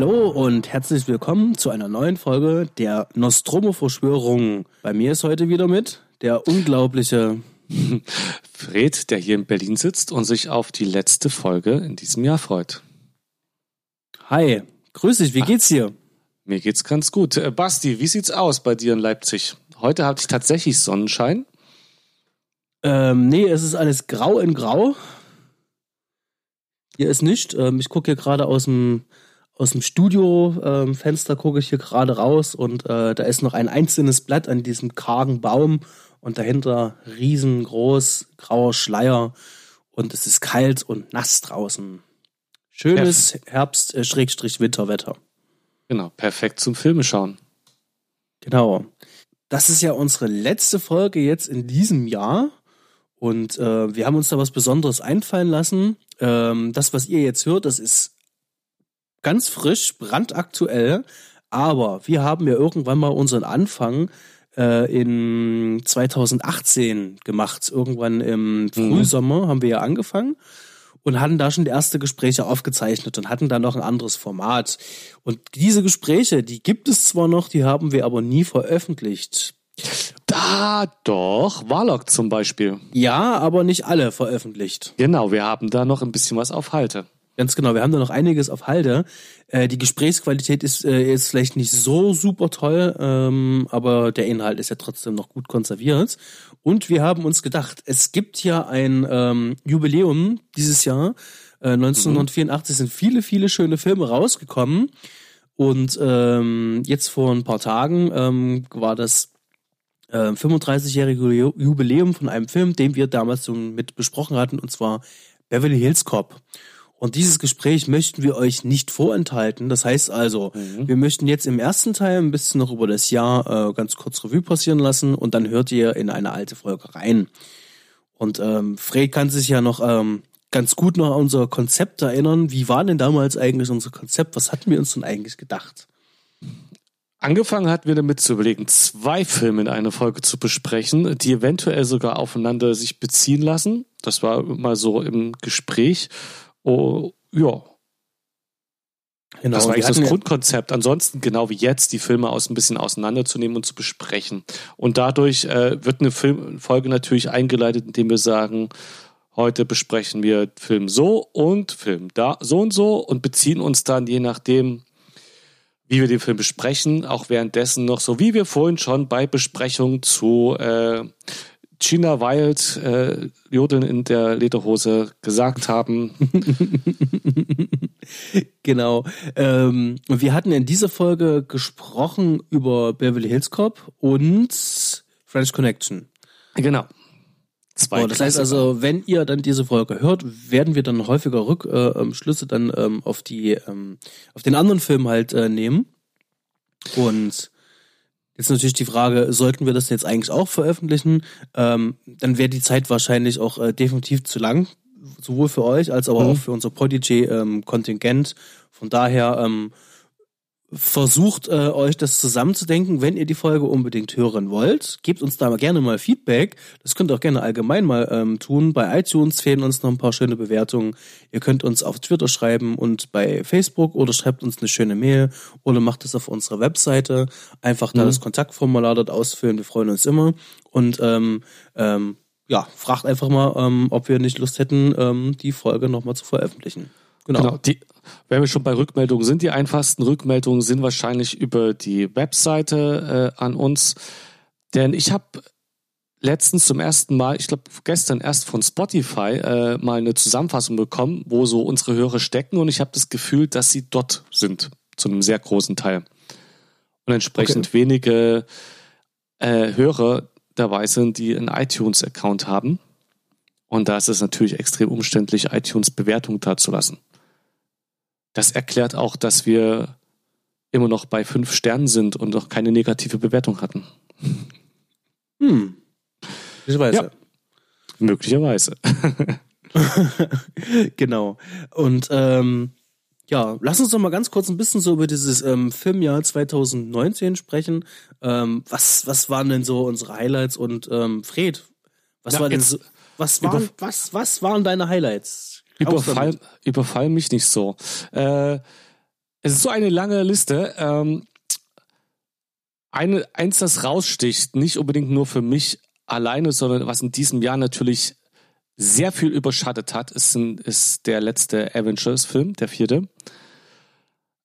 Hallo und herzlich willkommen zu einer neuen Folge der Nostromo-Verschwörung. Bei mir ist heute wieder mit der unglaubliche Fred, der hier in Berlin sitzt und sich auf die letzte Folge in diesem Jahr freut. Hi, grüß dich, wie geht's dir? Mir geht's ganz gut. Äh, Basti, wie sieht's aus bei dir in Leipzig? Heute hatte ich tatsächlich Sonnenschein. Ähm, nee, es ist alles grau in grau. Hier ist nicht. Ähm, ich gucke hier gerade aus dem aus dem Studio-Fenster ähm, gucke ich hier gerade raus und äh, da ist noch ein einzelnes Blatt an diesem kargen Baum und dahinter riesengroß grauer Schleier und es ist kalt und nass draußen. Schönes Perf Herbst-Winterwetter. Äh, genau, perfekt zum Filme schauen. Genau. Das ist ja unsere letzte Folge jetzt in diesem Jahr. Und äh, wir haben uns da was Besonderes einfallen lassen. Ähm, das, was ihr jetzt hört, das ist ganz frisch, brandaktuell. Aber wir haben ja irgendwann mal unseren Anfang äh, in 2018 gemacht. Irgendwann im mhm. Frühsommer mhm. haben wir ja angefangen und hatten da schon die erste Gespräche aufgezeichnet und hatten dann noch ein anderes Format. Und diese Gespräche, die gibt es zwar noch, die haben wir aber nie veröffentlicht. Da doch, Warlock zum Beispiel. Ja, aber nicht alle veröffentlicht. Genau, wir haben da noch ein bisschen was auf Halte. Ganz genau, wir haben da noch einiges auf Halde. Äh, die Gesprächsqualität ist, äh, ist vielleicht nicht so super toll, ähm, aber der Inhalt ist ja trotzdem noch gut konserviert. Und wir haben uns gedacht, es gibt ja ein ähm, Jubiläum dieses Jahr. Äh, 1984 mhm. sind viele, viele schöne Filme rausgekommen. Und ähm, jetzt vor ein paar Tagen ähm, war das äh, 35-jährige Jubiläum von einem Film, den wir damals schon mit besprochen hatten, und zwar Beverly Hills Cop. Und dieses Gespräch möchten wir euch nicht vorenthalten. Das heißt also, mhm. wir möchten jetzt im ersten Teil ein bisschen noch über das Jahr äh, ganz kurz Revue passieren lassen und dann hört ihr in eine alte Folge rein. Und ähm, Fred kann sich ja noch ähm, ganz gut noch an unser Konzept erinnern. Wie war denn damals eigentlich unser Konzept? Was hatten wir uns denn eigentlich gedacht? Angefangen hatten wir damit zu überlegen, zwei Filme in einer Folge zu besprechen, die eventuell sogar aufeinander sich beziehen lassen. Das war mal so im Gespräch. Oh, ja. Genau, das war eigentlich das Grundkonzept. Ansonsten, genau wie jetzt, die Filme aus ein bisschen auseinanderzunehmen und zu besprechen. Und dadurch äh, wird eine Film Folge natürlich eingeleitet, indem wir sagen, heute besprechen wir Film so und Film da so und so und beziehen uns dann je nachdem, wie wir den Film besprechen, auch währenddessen noch so, wie wir vorhin schon bei Besprechung zu äh, Gina Wild, äh, Jodeln in der Lederhose, gesagt haben. genau. Ähm, wir hatten in dieser Folge gesprochen über Beverly Hills Cop und French Connection. Genau. Zwei oh, das heißt also, wenn ihr dann diese Folge hört, werden wir dann häufiger Rückschlüsse äh, dann ähm, auf die ähm, auf den anderen Film halt äh, nehmen. Und Jetzt natürlich die Frage, sollten wir das jetzt eigentlich auch veröffentlichen? Ähm, dann wäre die Zeit wahrscheinlich auch äh, definitiv zu lang, sowohl für euch als aber mhm. auch für unser Prodigy-Kontingent. Ähm, Von daher ähm, versucht äh, euch das zusammenzudenken, wenn ihr die Folge unbedingt hören wollt. Gebt uns da gerne mal Feedback. Das könnt ihr auch gerne allgemein mal ähm, tun. Bei iTunes fehlen uns noch ein paar schöne Bewertungen. Ihr könnt uns auf Twitter schreiben und bei Facebook oder schreibt uns eine schöne Mail oder macht es auf unserer Webseite. Einfach da mhm. das Kontaktformular dort ausfüllen. Wir freuen uns immer. Und ähm, ähm, ja, fragt einfach mal, ähm, ob wir nicht Lust hätten, ähm, die Folge nochmal zu veröffentlichen. Genau. genau. Die, wenn wir schon bei Rückmeldungen sind, die einfachsten Rückmeldungen sind wahrscheinlich über die Webseite äh, an uns. Denn ich habe letztens zum ersten Mal, ich glaube gestern erst von Spotify äh, mal eine Zusammenfassung bekommen, wo so unsere Hörer stecken und ich habe das Gefühl, dass sie dort sind, zu einem sehr großen Teil. Und entsprechend okay. wenige äh, Hörer dabei sind, die einen iTunes-Account haben. Und da ist es natürlich extrem umständlich, iTunes-Bewertungen dazulassen. Das erklärt auch, dass wir immer noch bei fünf Sternen sind und noch keine negative Bewertung hatten. Hm. Möglicherweise. Ja. Möglicherweise. genau. Und ähm, ja, lass uns doch mal ganz kurz ein bisschen so über dieses ähm, Filmjahr 2019 sprechen. Ähm, was, was waren denn so unsere Highlights und ähm, Fred, was ja, war denn so, was waren, was, was waren deine Highlights? Überfall, überfall mich nicht so. Äh, Es ist so eine lange Liste. Ähm, eine, eins, das raussticht, nicht unbedingt nur für mich alleine, sondern was in diesem Jahr natürlich sehr viel überschattet hat, ist, ist der letzte Avengers-Film, der vierte.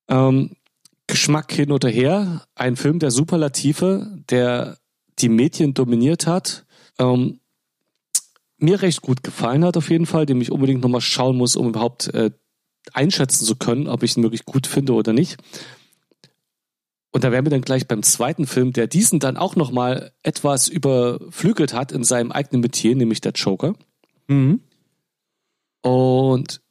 Ähm, Geschmack hin oder her, ein Film der Superlative, der die Medien dominiert hat, ähm, mir recht gut gefallen hat auf jeden Fall, den ich unbedingt nochmal schauen muss, um überhaupt äh, einschätzen zu können, ob ich ihn wirklich gut finde oder nicht. Und da wären wir dann gleich beim zweiten Film, der diesen dann auch nochmal etwas überflügelt hat in seinem eigenen Metier, nämlich der Joker. Mhm. Und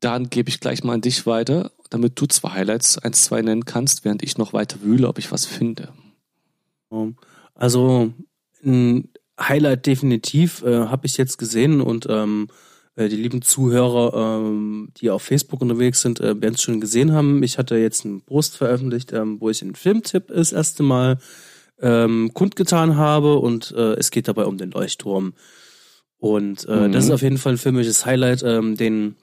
dann gebe ich gleich mal an dich weiter, damit du zwei Highlights, eins, zwei nennen kannst, während ich noch weiter wühle, ob ich was finde. Also ein Highlight definitiv äh, habe ich jetzt gesehen und ähm, äh, die lieben Zuhörer, ähm, die auf Facebook unterwegs sind, äh, werden es schon gesehen haben. Ich hatte jetzt einen Post veröffentlicht, ähm, wo ich einen Filmtipp das erste Mal ähm, kundgetan habe und äh, es geht dabei um den Leuchtturm. Und äh, mhm. das ist auf jeden Fall ein filmisches Highlight, ähm, den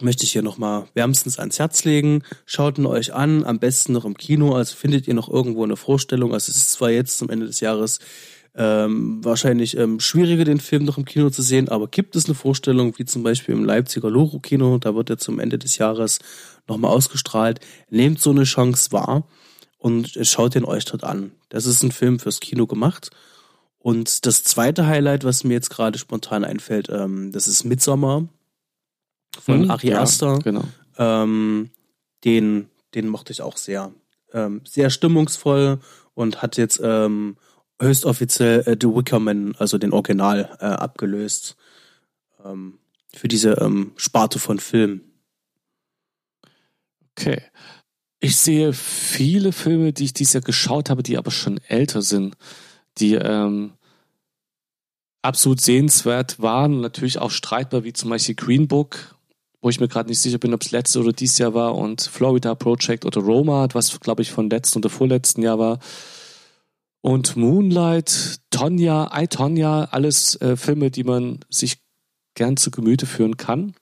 möchte ich hier nochmal wärmstens ans Herz legen. Schaut ihn euch an, am besten noch im Kino, also findet ihr noch irgendwo eine Vorstellung. Also es ist zwar jetzt zum Ende des Jahres ähm, wahrscheinlich ähm, schwieriger, den Film noch im Kino zu sehen, aber gibt es eine Vorstellung, wie zum Beispiel im Leipziger Loro-Kino, da wird er zum Ende des Jahres nochmal ausgestrahlt. Nehmt so eine Chance wahr und schaut den euch dort an. Das ist ein Film fürs Kino gemacht. Und das zweite Highlight, was mir jetzt gerade spontan einfällt, ähm, das ist Midsommer von hm, Ari ja, Aster. Genau. Ähm, den, den mochte ich auch sehr. Ähm, sehr stimmungsvoll und hat jetzt ähm, höchstoffiziell äh, The Wickerman, also den Original, äh, abgelöst. Ähm, für diese ähm, Sparte von Filmen. Okay. Ich sehe viele Filme, die ich dieses Jahr geschaut habe, die aber schon älter sind, die ähm, absolut sehenswert waren und natürlich auch streitbar, wie zum Beispiel Green Book, wo ich mir gerade nicht sicher bin, ob es letztes oder dieses Jahr war, und Florida Project oder Roma, was glaube ich von letzten oder vorletzten Jahr war. Und Moonlight, Tonja, I, Tonja, alles äh, Filme, die man sich gern zu Gemüte führen kann.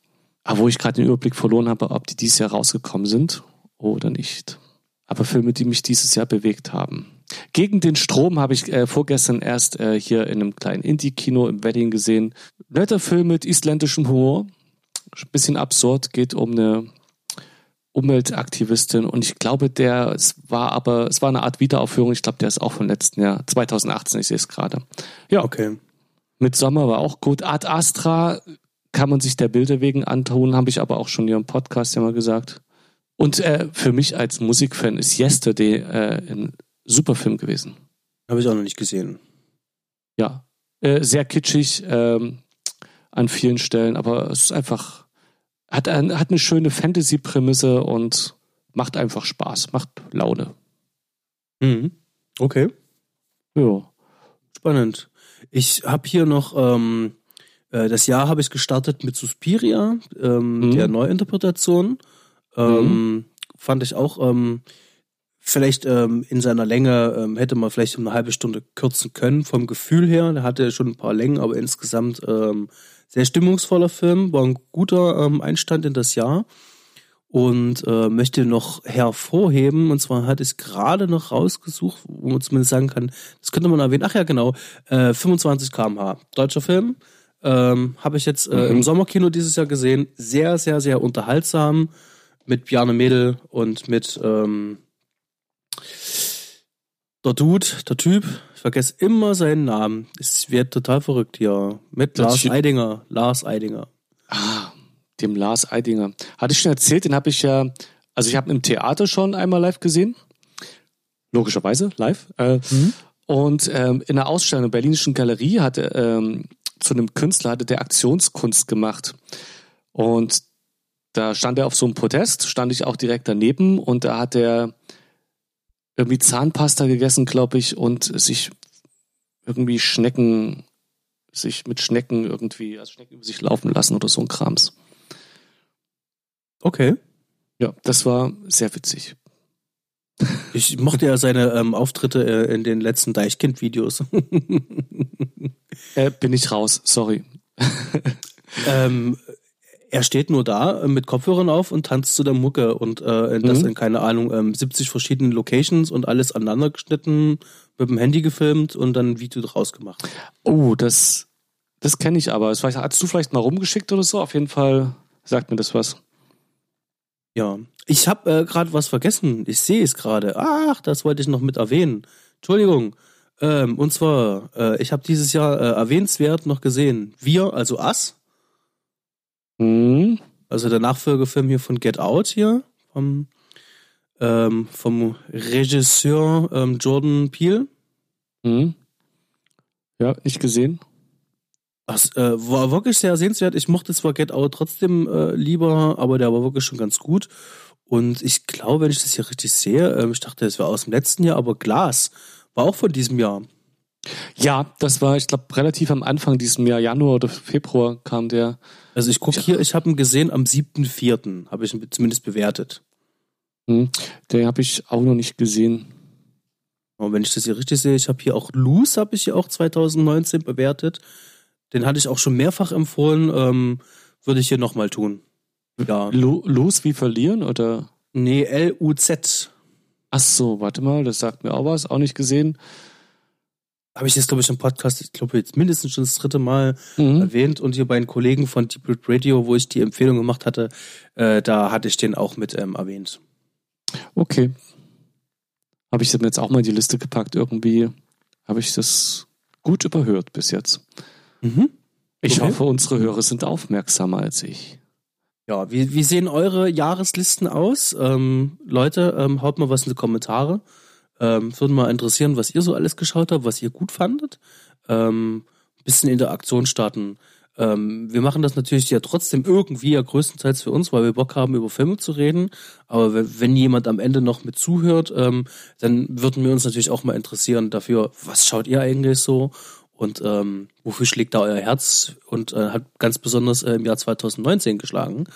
Aber wo ich gerade den Überblick verloren habe, ob die dieses Jahr rausgekommen sind oder nicht. Aber Filme, die mich dieses Jahr bewegt haben. Gegen den Strom habe ich äh, vorgestern erst äh, hier in einem kleinen Indie-Kino im Wedding gesehen. Netter Film mit isländischem Humor. Bisschen absurd, geht um eine Umweltaktivistin und ich glaube, der, es war aber, es war eine Art Wiederaufführung, ich glaube, der ist auch vom letzten Jahr, 2018, ich sehe es gerade. Ja. Okay. Mit Sommer war auch gut. Art Astra kann man sich der Bilder wegen antun, habe ich aber auch schon hier im Podcast ja mal gesagt. Und äh, für mich als Musikfan ist Yesterday äh, ein super Film gewesen. Habe ich auch noch nicht gesehen. Ja, äh, sehr kitschig ähm, an vielen Stellen, aber es ist einfach hat, hat eine schöne Fantasy-Prämisse und macht einfach Spaß, macht Laune. Mhm. Okay. Ja. Spannend. Ich habe hier noch, ähm, äh, das Jahr habe ich gestartet mit Suspiria, ähm, mhm. der Neuinterpretation. Ähm, mhm. Fand ich auch, ähm, vielleicht ähm, in seiner Länge ähm, hätte man vielleicht eine halbe Stunde kürzen können, vom Gefühl her. Der hatte schon ein paar Längen, aber insgesamt ähm, sehr stimmungsvoller Film, war ein guter ähm, Einstand in das Jahr. Und äh, möchte noch hervorheben, und zwar hatte ich gerade noch rausgesucht, wo man zumindest sagen kann, das könnte man erwähnen, ach ja genau, äh, 25 kmh, deutscher Film, ähm, habe ich jetzt äh, mhm. im Sommerkino dieses Jahr gesehen, sehr, sehr, sehr unterhaltsam, mit Bjarne Mädel und mit ähm, der Dude, der Typ, ich vergesse immer seinen Namen. Es wird total verrückt hier. Mit das Lars Eidinger. Lars Eidinger. Ah, dem Lars Eidinger. Hatte ich schon erzählt, den habe ich ja, also ich habe im Theater schon einmal live gesehen. Logischerweise, live. Äh, mhm. Und ähm, in der Ausstellung der Berlinischen Galerie hatte ähm, zu einem Künstler hatte der Aktionskunst gemacht. Und da stand er auf so einem Protest, stand ich auch direkt daneben und da hat er irgendwie Zahnpasta gegessen, glaube ich, und sich irgendwie Schnecken, sich mit Schnecken irgendwie, also Schnecken über sich laufen lassen oder so ein Krams. Okay. Ja, das war sehr witzig. Ich mochte ja seine ähm, Auftritte äh, in den letzten Deichkind-Videos. äh, bin ich raus, sorry. ähm, Er steht nur da äh, mit Kopfhörern auf und tanzt zu der Mucke und äh, das Mhm. in, keine Ahnung, ähm, 70 verschiedenen Locations und alles aneinander geschnitten, mit dem Handy gefilmt und dann ein Video draus gemacht. Oh, das, das kenne ich aber. Das hast du vielleicht mal rumgeschickt oder so? Auf jeden Fall sagt mir das was. Ja. Ich habe äh, gerade was vergessen. Ich sehe es gerade. Ach, das wollte ich noch mit erwähnen. Entschuldigung. Ähm, und zwar, äh, ich habe dieses Jahr äh, erwähnenswert noch gesehen. Wir, also Us, Hm. also der Nachfolgefilm hier von Get Out hier, vom, ähm, vom Regisseur ähm, Jordan Peele. Hm. Ja, nicht gesehen. Das äh, war wirklich sehr sehenswert. Ich mochte zwar Get Out trotzdem äh, lieber, aber der war wirklich schon ganz gut. Und ich glaube, wenn ich das hier richtig sehe, ähm, ich dachte, es wäre aus dem letzten Jahr, aber Glas war auch von diesem Jahr. Ja, das war, ich glaube, relativ am Anfang diesem Jahr, Januar oder Februar kam der. Also ich gucke hier, ich habe ihn gesehen am 7.4., habe ich ihn zumindest bewertet. Hm. Den habe ich auch noch nicht gesehen. Und wenn ich das hier richtig sehe, ich habe hier auch Loose, habe ich hier auch 2019 bewertet. Den hatte ich auch schon mehrfach empfohlen, ähm, würde ich hier nochmal tun. Ja. Lo los wie verlieren oder? Nee, L-U-Z. Ach so, warte mal, das sagt mir auch was, auch nicht gesehen. Habe ich jetzt, glaube ich, im Podcast, ich glaube, jetzt mindestens schon das dritte Mal Mhm. erwähnt. Und hier bei den Kollegen von Deep Red Radio, wo ich die Empfehlung gemacht hatte, äh, da hatte ich den auch mit ähm, erwähnt. Okay. Habe ich das jetzt auch mal in die Liste gepackt. Irgendwie habe ich das gut überhört bis jetzt. Mhm. Ich Okay. hoffe, unsere Hörer sind aufmerksamer als ich. Ja, wie, wie sehen eure Jahreslisten aus? Ähm, Leute, ähm, haut mal was in die Kommentare. Ähm, würde mal interessieren, was ihr so alles geschaut habt, was ihr gut fandet. Ähm, bisschen Interaktion starten. Ähm, wir machen das natürlich ja trotzdem irgendwie ja größtenteils für uns, weil wir Bock haben, über Filme zu reden. Aber wenn, wenn jemand am Ende noch mit zuhört, ähm, dann würden wir uns natürlich auch mal interessieren dafür, was schaut ihr eigentlich so? Und ähm, wofür schlägt da euer Herz? Und äh, hat ganz besonders äh, im Jahr 2019 geschlagen.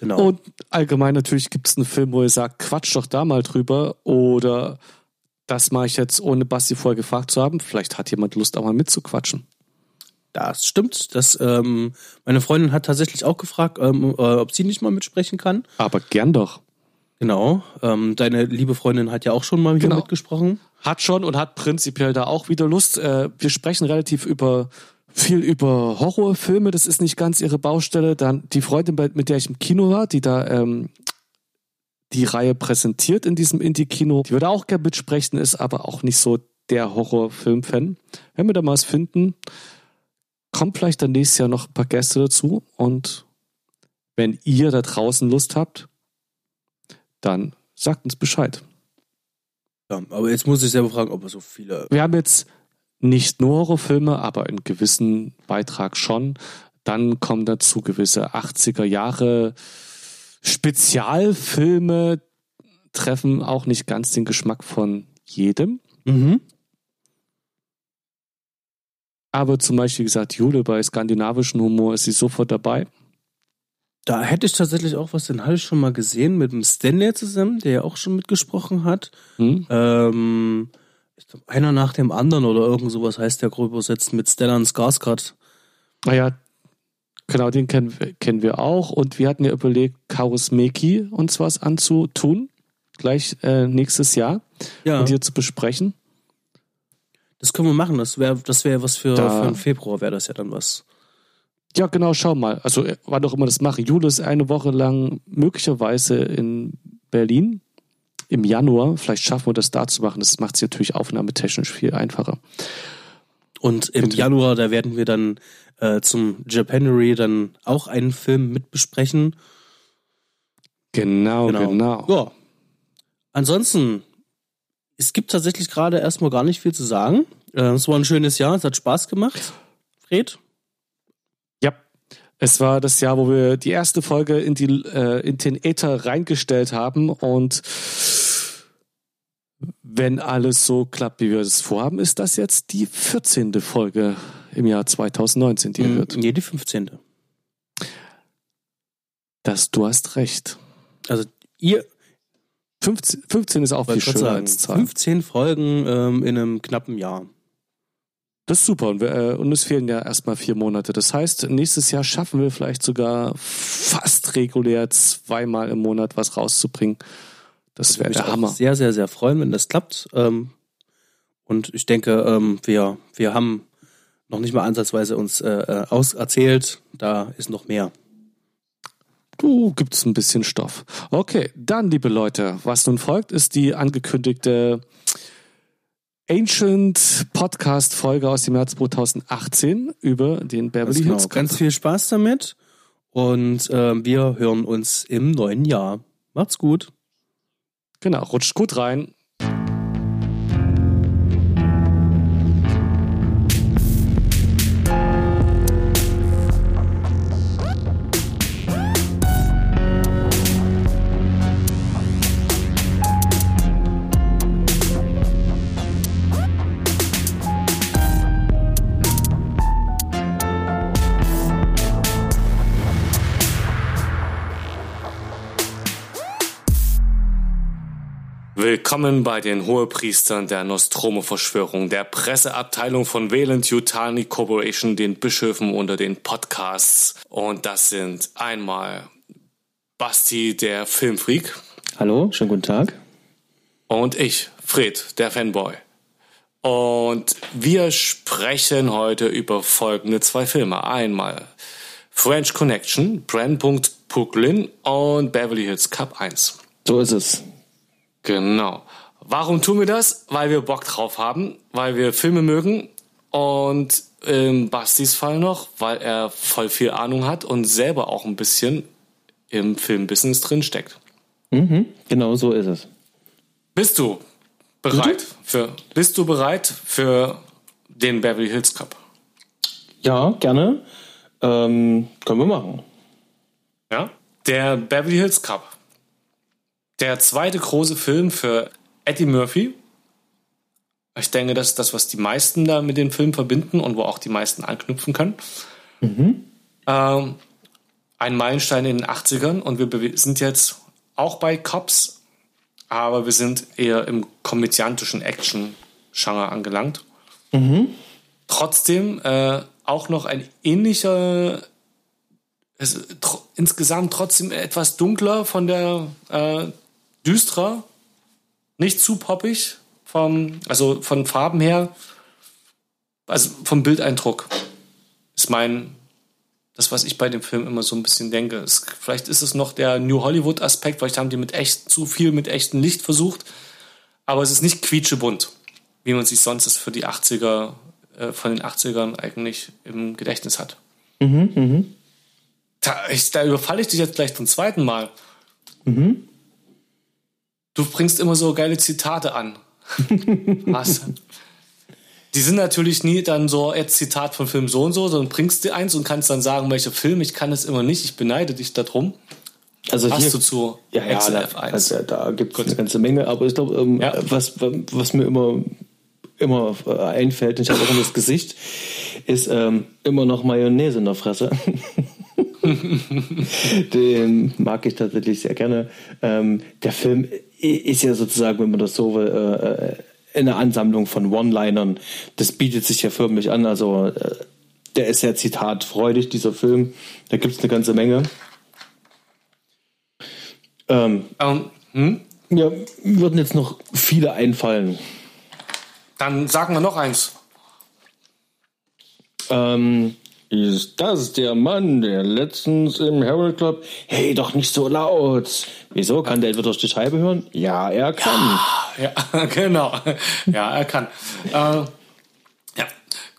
Genau. Und allgemein natürlich gibt es einen Film, wo ihr sagt, quatsch doch da mal drüber. Oder das mache ich jetzt, ohne Basti vorher gefragt zu haben. Vielleicht hat jemand Lust, auch mal mitzuquatschen. Das stimmt. Das, ähm, meine Freundin hat tatsächlich auch gefragt, ähm, äh, ob sie nicht mal mitsprechen kann. Aber gern doch. Genau. Ähm, deine liebe Freundin hat ja auch schon mal hier Genau. mitgesprochen. Hat schon und hat prinzipiell da auch wieder Lust. Äh, wir sprechen relativ über viel über Horrorfilme. Das ist nicht ganz ihre Baustelle. Dann die Freundin, mit der ich im Kino war, die da ähm, die Reihe präsentiert in diesem Indie-Kino, die würde auch gerne mitsprechen, ist aber auch nicht so der Horrorfilm-Fan. Wenn wir da mal was finden, kommt vielleicht dann nächstes Jahr noch ein paar Gäste dazu. Und wenn ihr da draußen Lust habt, dann sagt uns Bescheid. Ja, aber jetzt muss ich selber fragen, ob er so viele. Wir haben jetzt nicht nur Horrorfilme, aber einen gewissen Beitrag schon. Dann kommen dazu gewisse 80er Jahre Spezialfilme, treffen auch nicht ganz den Geschmack von jedem. Mhm. Aber zum Beispiel wie gesagt, Jule bei skandinavischen Humor ist sie sofort dabei. Da hätte ich tatsächlich auch was, den hatte ich schon mal gesehen mit dem Stanley zusammen, der ja auch schon mitgesprochen hat. Hm? Ähm, ich glaub, einer nach dem anderen oder irgend sowas heißt der grob übersetzt mit Stellan Skarsgård. Naja, genau, den kennen wir, kennen wir auch. Und wir hatten ja überlegt, Karusmeki uns was anzutun, gleich äh, nächstes Jahr, Ja, mit dir zu besprechen. das können wir machen. Das wäre das wäre was für, Da- für Februar, wäre das ja dann was. Ja, genau, schau mal. Also, äh, wann auch immer das mache. Jule ist eine Woche lang möglicherweise in Berlin im Januar. Vielleicht schaffen wir das da zu machen. Das macht es natürlich aufnahmetechnisch viel einfacher. Und im Bitte. Januar, da werden wir dann äh, zum Japanery dann auch einen Film mit besprechen. Genau, genau. Ja. Ansonsten, es gibt tatsächlich gerade erstmal gar nicht viel zu sagen. Äh, es war ein schönes Jahr, es hat Spaß gemacht. Fred? Ja, es war das Jahr, wo wir die erste Folge in, die, äh, in den Äther reingestellt haben und wenn alles so klappt, wie wir es vorhaben, ist das jetzt die 14. Folge im Jahr 2019, die ihr Mm, hört. Nee, die 15. Das, du hast recht. Also ihr 15, 15 ist auch viel schöner als Zahl. 15 Folgen ähm, in einem knappen Jahr. Das ist super. Und, wir, äh, und es fehlen ja erstmal vier Monate. Das heißt, nächstes Jahr schaffen wir vielleicht sogar fast regulär zweimal im Monat was rauszubringen. Das wäre der Hammer. Sehr, sehr, sehr freuen, wenn das klappt. Ähm, und ich denke, ähm, wir, wir haben noch nicht mal ansatzweise uns äh, äh auserzählt. Da ist noch mehr. Du gibt's ein bisschen Stoff. Okay, dann, liebe Leute, was nun folgt, ist die angekündigte Ancient Podcast Folge aus dem Jahr 2018 über den Beverly genau. Hills. Ganz viel Spaß damit und äh, wir hören uns im neuen Jahr. Macht's gut. Genau, rutscht gut rein. Willkommen bei den Hohepriestern der Nostromo-Verschwörung, der Presseabteilung von Valent Yutani Corporation, den Bischöfen unter den Podcasts. Und das sind einmal Basti, der Filmfreak. Hallo, schönen guten Tag. Und ich, Fred, der Fanboy. Und wir sprechen heute über folgende zwei Filme. Einmal French Connection, Brandpunkt Brooklyn und Beverly Hills Cup 1. So ist es. Genau. Warum tun wir das? Weil wir Bock drauf haben, weil wir Filme mögen und im Bastis Fall noch, weil er voll viel Ahnung hat und selber auch ein bisschen im Filmbusiness drin steckt. Mhm, genau so ist es. Bist du bereit für bist du bereit für den Beverly Hills Cup? Ja, gerne. Ähm, können wir machen. Ja, der Beverly Hills Cup der zweite große Film für Eddie Murphy. Ich denke, das ist das, was die meisten da mit dem Film verbinden und wo auch die meisten anknüpfen können. Mhm. Ähm, ein Meilenstein in den 80ern und wir sind jetzt auch bei Cops, aber wir sind eher im komödiantischen Action-Genre angelangt. Mhm. Trotzdem äh, auch noch ein ähnlicher, also, tr insgesamt trotzdem etwas dunkler von der äh, düsterer, nicht zu poppig, vom, also von Farben her, also vom Bildeindruck ist mein, das, was ich bei dem Film immer so ein bisschen denke. Es, vielleicht ist es noch der New Hollywood-Aspekt, vielleicht haben die mit echt zu viel mit echtem Licht versucht, aber es ist nicht quietschebunt, wie man sich sonst für die 80er, äh, von den 80ern eigentlich im Gedächtnis hat. Mhm, mh. da, ich, da überfalle ich dich jetzt gleich zum zweiten Mal. Mhm. Du bringst immer so geile Zitate an. Was? Die sind natürlich nie dann so, jetzt Zitat von Film so und so, sondern bringst dir eins und kannst dann sagen, welcher Film. Ich kann es immer nicht. Ich beneide dich darum. Also Hast hier, du zu ja, ja, da, also da gibt es eine ganze Menge, aber ich glaube, ähm, ja. was, was mir immer, immer äh, einfällt, ich habe auch immer das Gesicht, ist ähm, immer noch Mayonnaise in der Fresse. Den mag ich tatsächlich sehr gerne. Ähm, der Film ist ja sozusagen, wenn man das so will, äh, eine Ansammlung von One-Linern. Das bietet sich ja förmlich an. Also äh, der ist ja zitatfreudig, dieser Film. Da gibt es eine ganze Menge. Ähm, um, hm? Ja, würden jetzt noch viele einfallen. Dann sagen wir noch eins. Ähm, ist das der Mann, der letztens im Herald Club. Hey, doch nicht so laut. Wieso? Kann der etwa durch die Scheibe hören? Ja, er kann. Ja, ja genau. Ja, er kann. äh, ja,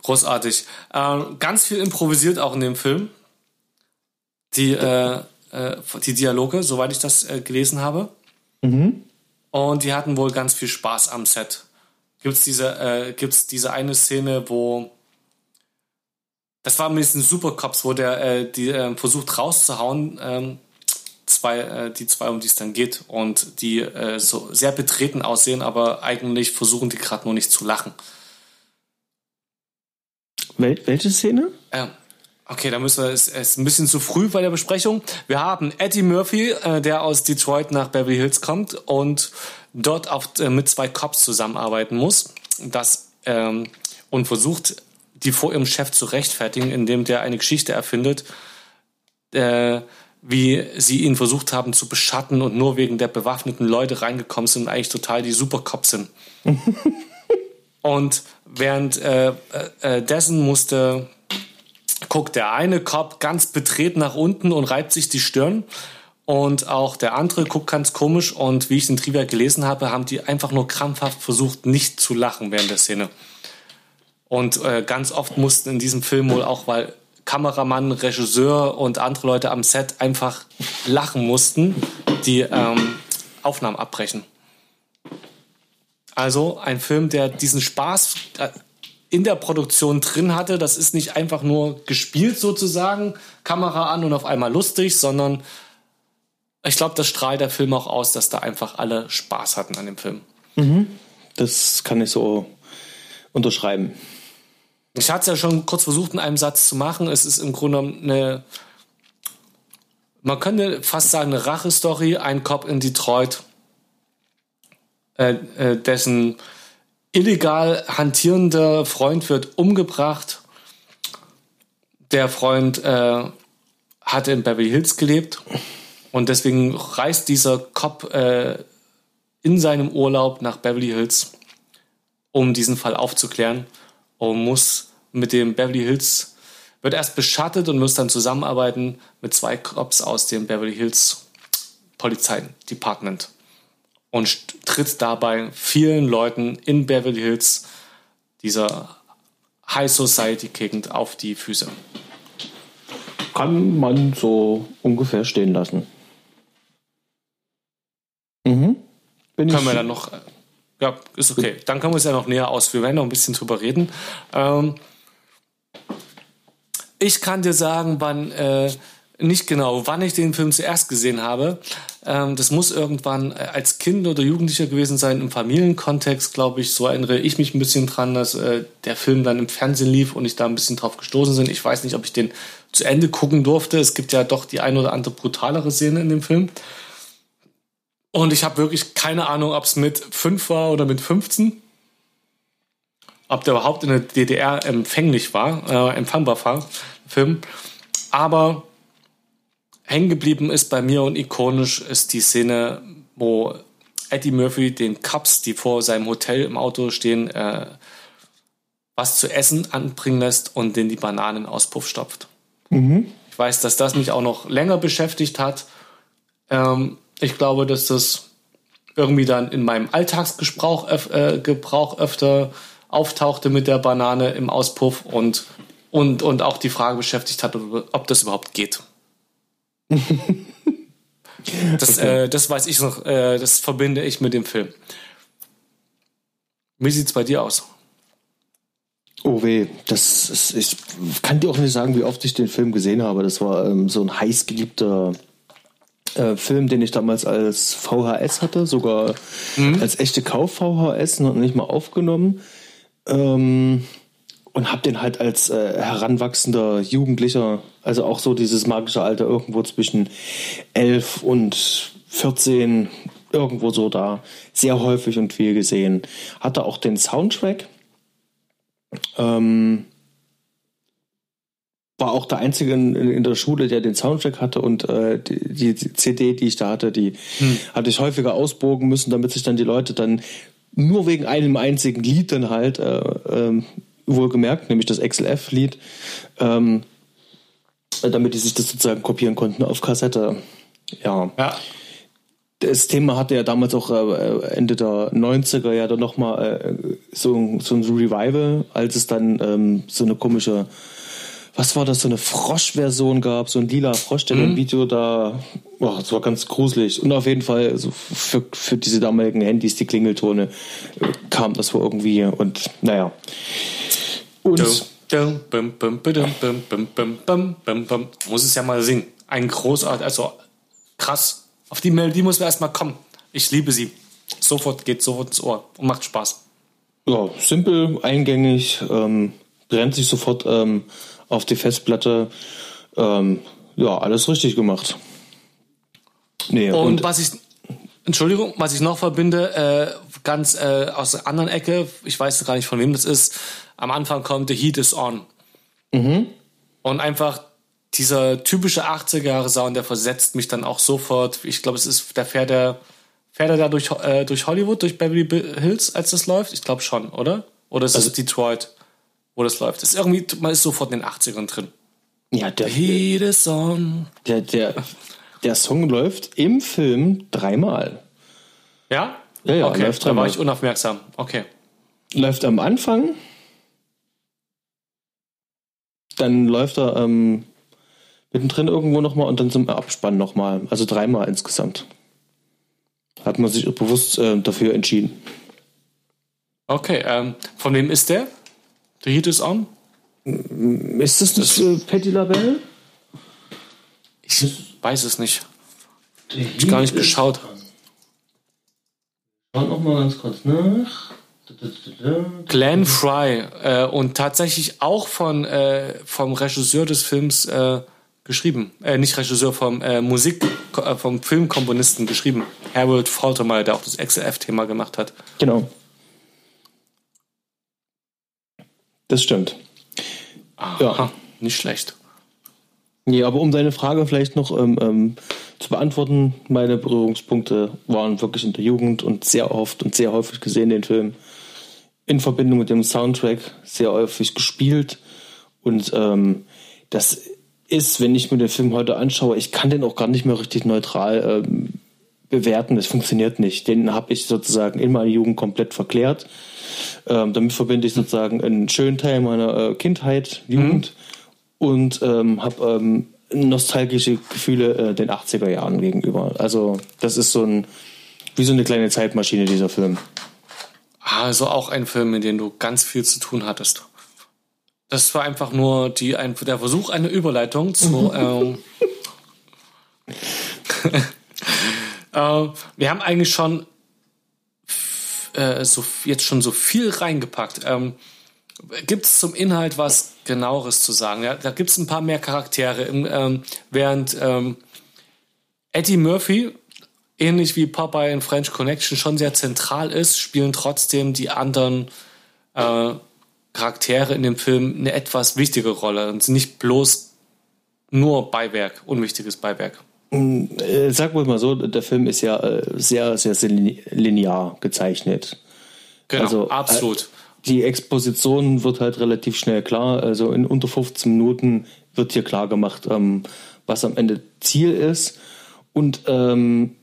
großartig. Äh, ganz viel improvisiert auch in dem Film. Die, äh, äh die Dialoge, soweit ich das äh, gelesen habe. Mhm. Und die hatten wohl ganz viel Spaß am Set. Gibt es diese, äh, gibt's diese eine Szene, wo das war mit diesen Supercops, wo der äh, die äh, versucht rauszuhauen, ähm, zwei, äh, die zwei, um die es dann geht, und die äh, so sehr betreten aussehen, aber eigentlich versuchen die gerade nur nicht zu lachen. Wel welche Szene? Ja. Okay, da müssen wir, es ist ein bisschen zu früh bei der Besprechung. Wir haben Eddie Murphy, äh, der aus Detroit nach Beverly Hills kommt und dort auf, äh, mit zwei Cops zusammenarbeiten muss. Das, ähm, und versucht die vor ihrem Chef zu rechtfertigen, indem der eine Geschichte erfindet, äh, wie sie ihn versucht haben zu beschatten und nur wegen der bewaffneten Leute reingekommen sind und eigentlich total die Supercops sind. und während äh, äh, dessen musste, guckt der eine Cop ganz betreten nach unten und reibt sich die Stirn. Und auch der andere guckt ganz komisch. Und wie ich den Trivia gelesen habe, haben die einfach nur krampfhaft versucht, nicht zu lachen während der Szene. Und äh, ganz oft mussten in diesem Film wohl auch, weil Kameramann, Regisseur und andere Leute am Set einfach lachen mussten, die ähm, Aufnahmen abbrechen. Also ein Film, der diesen Spaß äh, in der Produktion drin hatte. Das ist nicht einfach nur gespielt sozusagen, Kamera an und auf einmal lustig, sondern ich glaube, das strahlt der Film auch aus, dass da einfach alle Spaß hatten an dem Film. Mhm. Das kann ich so unterschreiben. Ich hatte es ja schon kurz versucht, in einem Satz zu machen. Es ist im Grunde eine, man könnte fast sagen, eine Rache-Story. Ein Cop in Detroit, äh, äh, dessen illegal hantierender Freund wird umgebracht. Der Freund äh, hatte in Beverly Hills gelebt und deswegen reist dieser Cop äh, in seinem Urlaub nach Beverly Hills, um diesen Fall aufzuklären und muss mit dem Beverly Hills, wird erst beschattet und muss dann zusammenarbeiten mit zwei Cops aus dem Beverly Hills Polizeidepartment und tritt dabei vielen Leuten in Beverly Hills, dieser High Society Gegend, auf die Füße. Kann man so ungefähr stehen lassen. Mhm. Bin können wir dann noch, äh, ja, ist okay. Dann können wir es ja noch näher ausführen. Wir werden noch ein bisschen drüber reden. Ähm, ich kann dir sagen, wann, äh, nicht genau, wann ich den Film zuerst gesehen habe. Ähm, das muss irgendwann äh, als Kind oder Jugendlicher gewesen sein, im Familienkontext, glaube ich. So erinnere ich mich ein bisschen dran, dass äh, der Film dann im Fernsehen lief und ich da ein bisschen drauf gestoßen bin. Ich weiß nicht, ob ich den zu Ende gucken durfte. Es gibt ja doch die ein oder andere brutalere Szene in dem Film. Und ich habe wirklich keine Ahnung, ob es mit 5 war oder mit 15 ob der überhaupt in der DDR empfänglich war, äh, empfangbar war, Film. Aber hängen geblieben ist bei mir und ikonisch ist die Szene, wo Eddie Murphy den Cups, die vor seinem Hotel im Auto stehen, äh, was zu essen anbringen lässt und den die Bananenauspuff stopft. Mhm. Ich weiß, dass das mich auch noch länger beschäftigt hat. Ähm, ich glaube, dass das irgendwie dann in meinem Alltagsgebrauch öf äh, öfter auftauchte mit der Banane im Auspuff und, und, und auch die Frage beschäftigt hat, ob das überhaupt geht. das, okay. äh, das weiß ich noch, äh, das verbinde ich mit dem Film. Wie sieht es bei dir aus? Oh weh, das ist, ich kann dir auch nicht sagen, wie oft ich den Film gesehen habe. Das war ähm, so ein heiß geliebter äh, Film, den ich damals als VHS hatte, sogar mhm. als echte Kauf-VHS, noch nicht mal aufgenommen. Ähm, und habe den halt als äh, heranwachsender Jugendlicher, also auch so dieses magische Alter irgendwo zwischen 11 und 14, irgendwo so da, sehr häufig und viel gesehen. Hatte auch den Soundtrack. Ähm, war auch der Einzige in, in, der Schule, der den Soundtrack hatte und äh, die, die, CD, die ich da hatte, die hm. hatte ich häufiger ausbogen müssen, damit sich dann die Leute dann nur wegen einem einzigen Lied dann halt, äh, äh, wohlgemerkt, nämlich das XLF-Lied, ähm, damit die sich das sozusagen kopieren konnten auf Kassette. Ja. ja. Das Thema hatte ja damals auch äh, Ende der 90er ja dann nochmal äh, so, so ein Revival, als es dann ähm, so eine komische was war das, so eine Frosch-Version gab, so ein lila Frosch, der mhm. im Video da, boah, das war ganz gruselig. Und auf jeden Fall, also für, für diese damaligen Handys, die Klingeltone, äh, kam das wohl irgendwie und naja. Und. Muss es ja mal singen. Ein großartig, also krass. Auf die Melodie muss man erstmal kommen. Ich liebe sie. Sofort geht sofort ins Ohr und macht Spaß. Ja, simpel, eingängig, ähm, brennt sich sofort ähm, auf die Festplatte. Ähm, ja, alles richtig gemacht. Nee, und, und was ich Entschuldigung, was ich noch verbinde, äh, ganz äh, aus der anderen Ecke, ich weiß gar nicht von wem das ist, am Anfang kommt The Heat is On. Mhm. Und einfach dieser typische 80er Jahre Sound, der versetzt mich dann auch sofort. Ich glaube, es ist, der fährt er, fährt er da durch, äh, durch Hollywood, durch Beverly Hills, als das läuft? Ich glaube schon, oder? Oder ist also, es Detroit, wo das läuft? Das ist irgendwie, man ist sofort in den 80ern drin. Ja, der, Heat on. Der, der, der Song läuft im Film dreimal. Ja? Ja, ja, okay. läuft dreimal. Da war ich unaufmerksam. Okay. Läuft am Anfang. Dann läuft er ähm, mittendrin irgendwo nochmal und dann zum Abspann nochmal. Also dreimal insgesamt. Hat man sich bewusst äh, dafür entschieden. Okay, ähm, von wem ist der? The Heat is on? Ist das das äh, Patty LaBelle? Ich weiß es nicht. Ich gar nicht geschaut. Schauen noch mal ganz kurz nach. Glenn Fry äh, und tatsächlich auch von äh, vom Regisseur des Films äh, geschrieben, äh, nicht Regisseur vom äh, Musik äh, vom Filmkomponisten geschrieben, Harold Faltermeyer, der auch das XLF-Thema gemacht hat. Genau. Das stimmt. Aha, ja, nicht schlecht. Nee, aber um deine Frage vielleicht noch ähm, ähm, zu beantworten, meine Berührungspunkte waren wirklich in der Jugend und sehr oft und sehr häufig gesehen den Film in Verbindung mit dem Soundtrack sehr häufig gespielt und ähm, das ist, wenn ich mir den Film heute anschaue, ich kann den auch gar nicht mehr richtig neutral ähm, bewerten. Das funktioniert nicht. Den habe ich sozusagen in meiner Jugend komplett verklärt. Ähm, damit verbinde ich sozusagen einen schönen Teil meiner äh, Kindheit, Jugend mhm. und ähm, habe ähm, nostalgische Gefühle äh, den 80er Jahren gegenüber. Also das ist so ein wie so eine kleine Zeitmaschine dieser Film. Also auch ein Film, in dem du ganz viel zu tun hattest. Das war einfach nur die, ein, der Versuch einer Überleitung zu. ähm, äh, wir haben eigentlich schon äh, so, jetzt schon so viel reingepackt. Ähm, gibt es zum Inhalt was genaueres zu sagen? Ja, da gibt es ein paar mehr Charaktere. Im, ähm, während ähm, Eddie Murphy, ähnlich wie Popeye in French Connection, schon sehr zentral ist, spielen trotzdem die anderen äh, Charaktere in dem Film eine etwas wichtige Rolle und sind nicht bloß nur Beiwerk, unwichtiges Beiwerk. Mm, äh, sag wohl mal so, der Film ist ja äh, sehr, sehr, sehr linear gezeichnet. Genau, also, absolut. Äh, die Exposition wird halt relativ schnell klar. Also in unter 15 Minuten wird hier klar gemacht, ähm, was am Ende Ziel ist. Und ähm,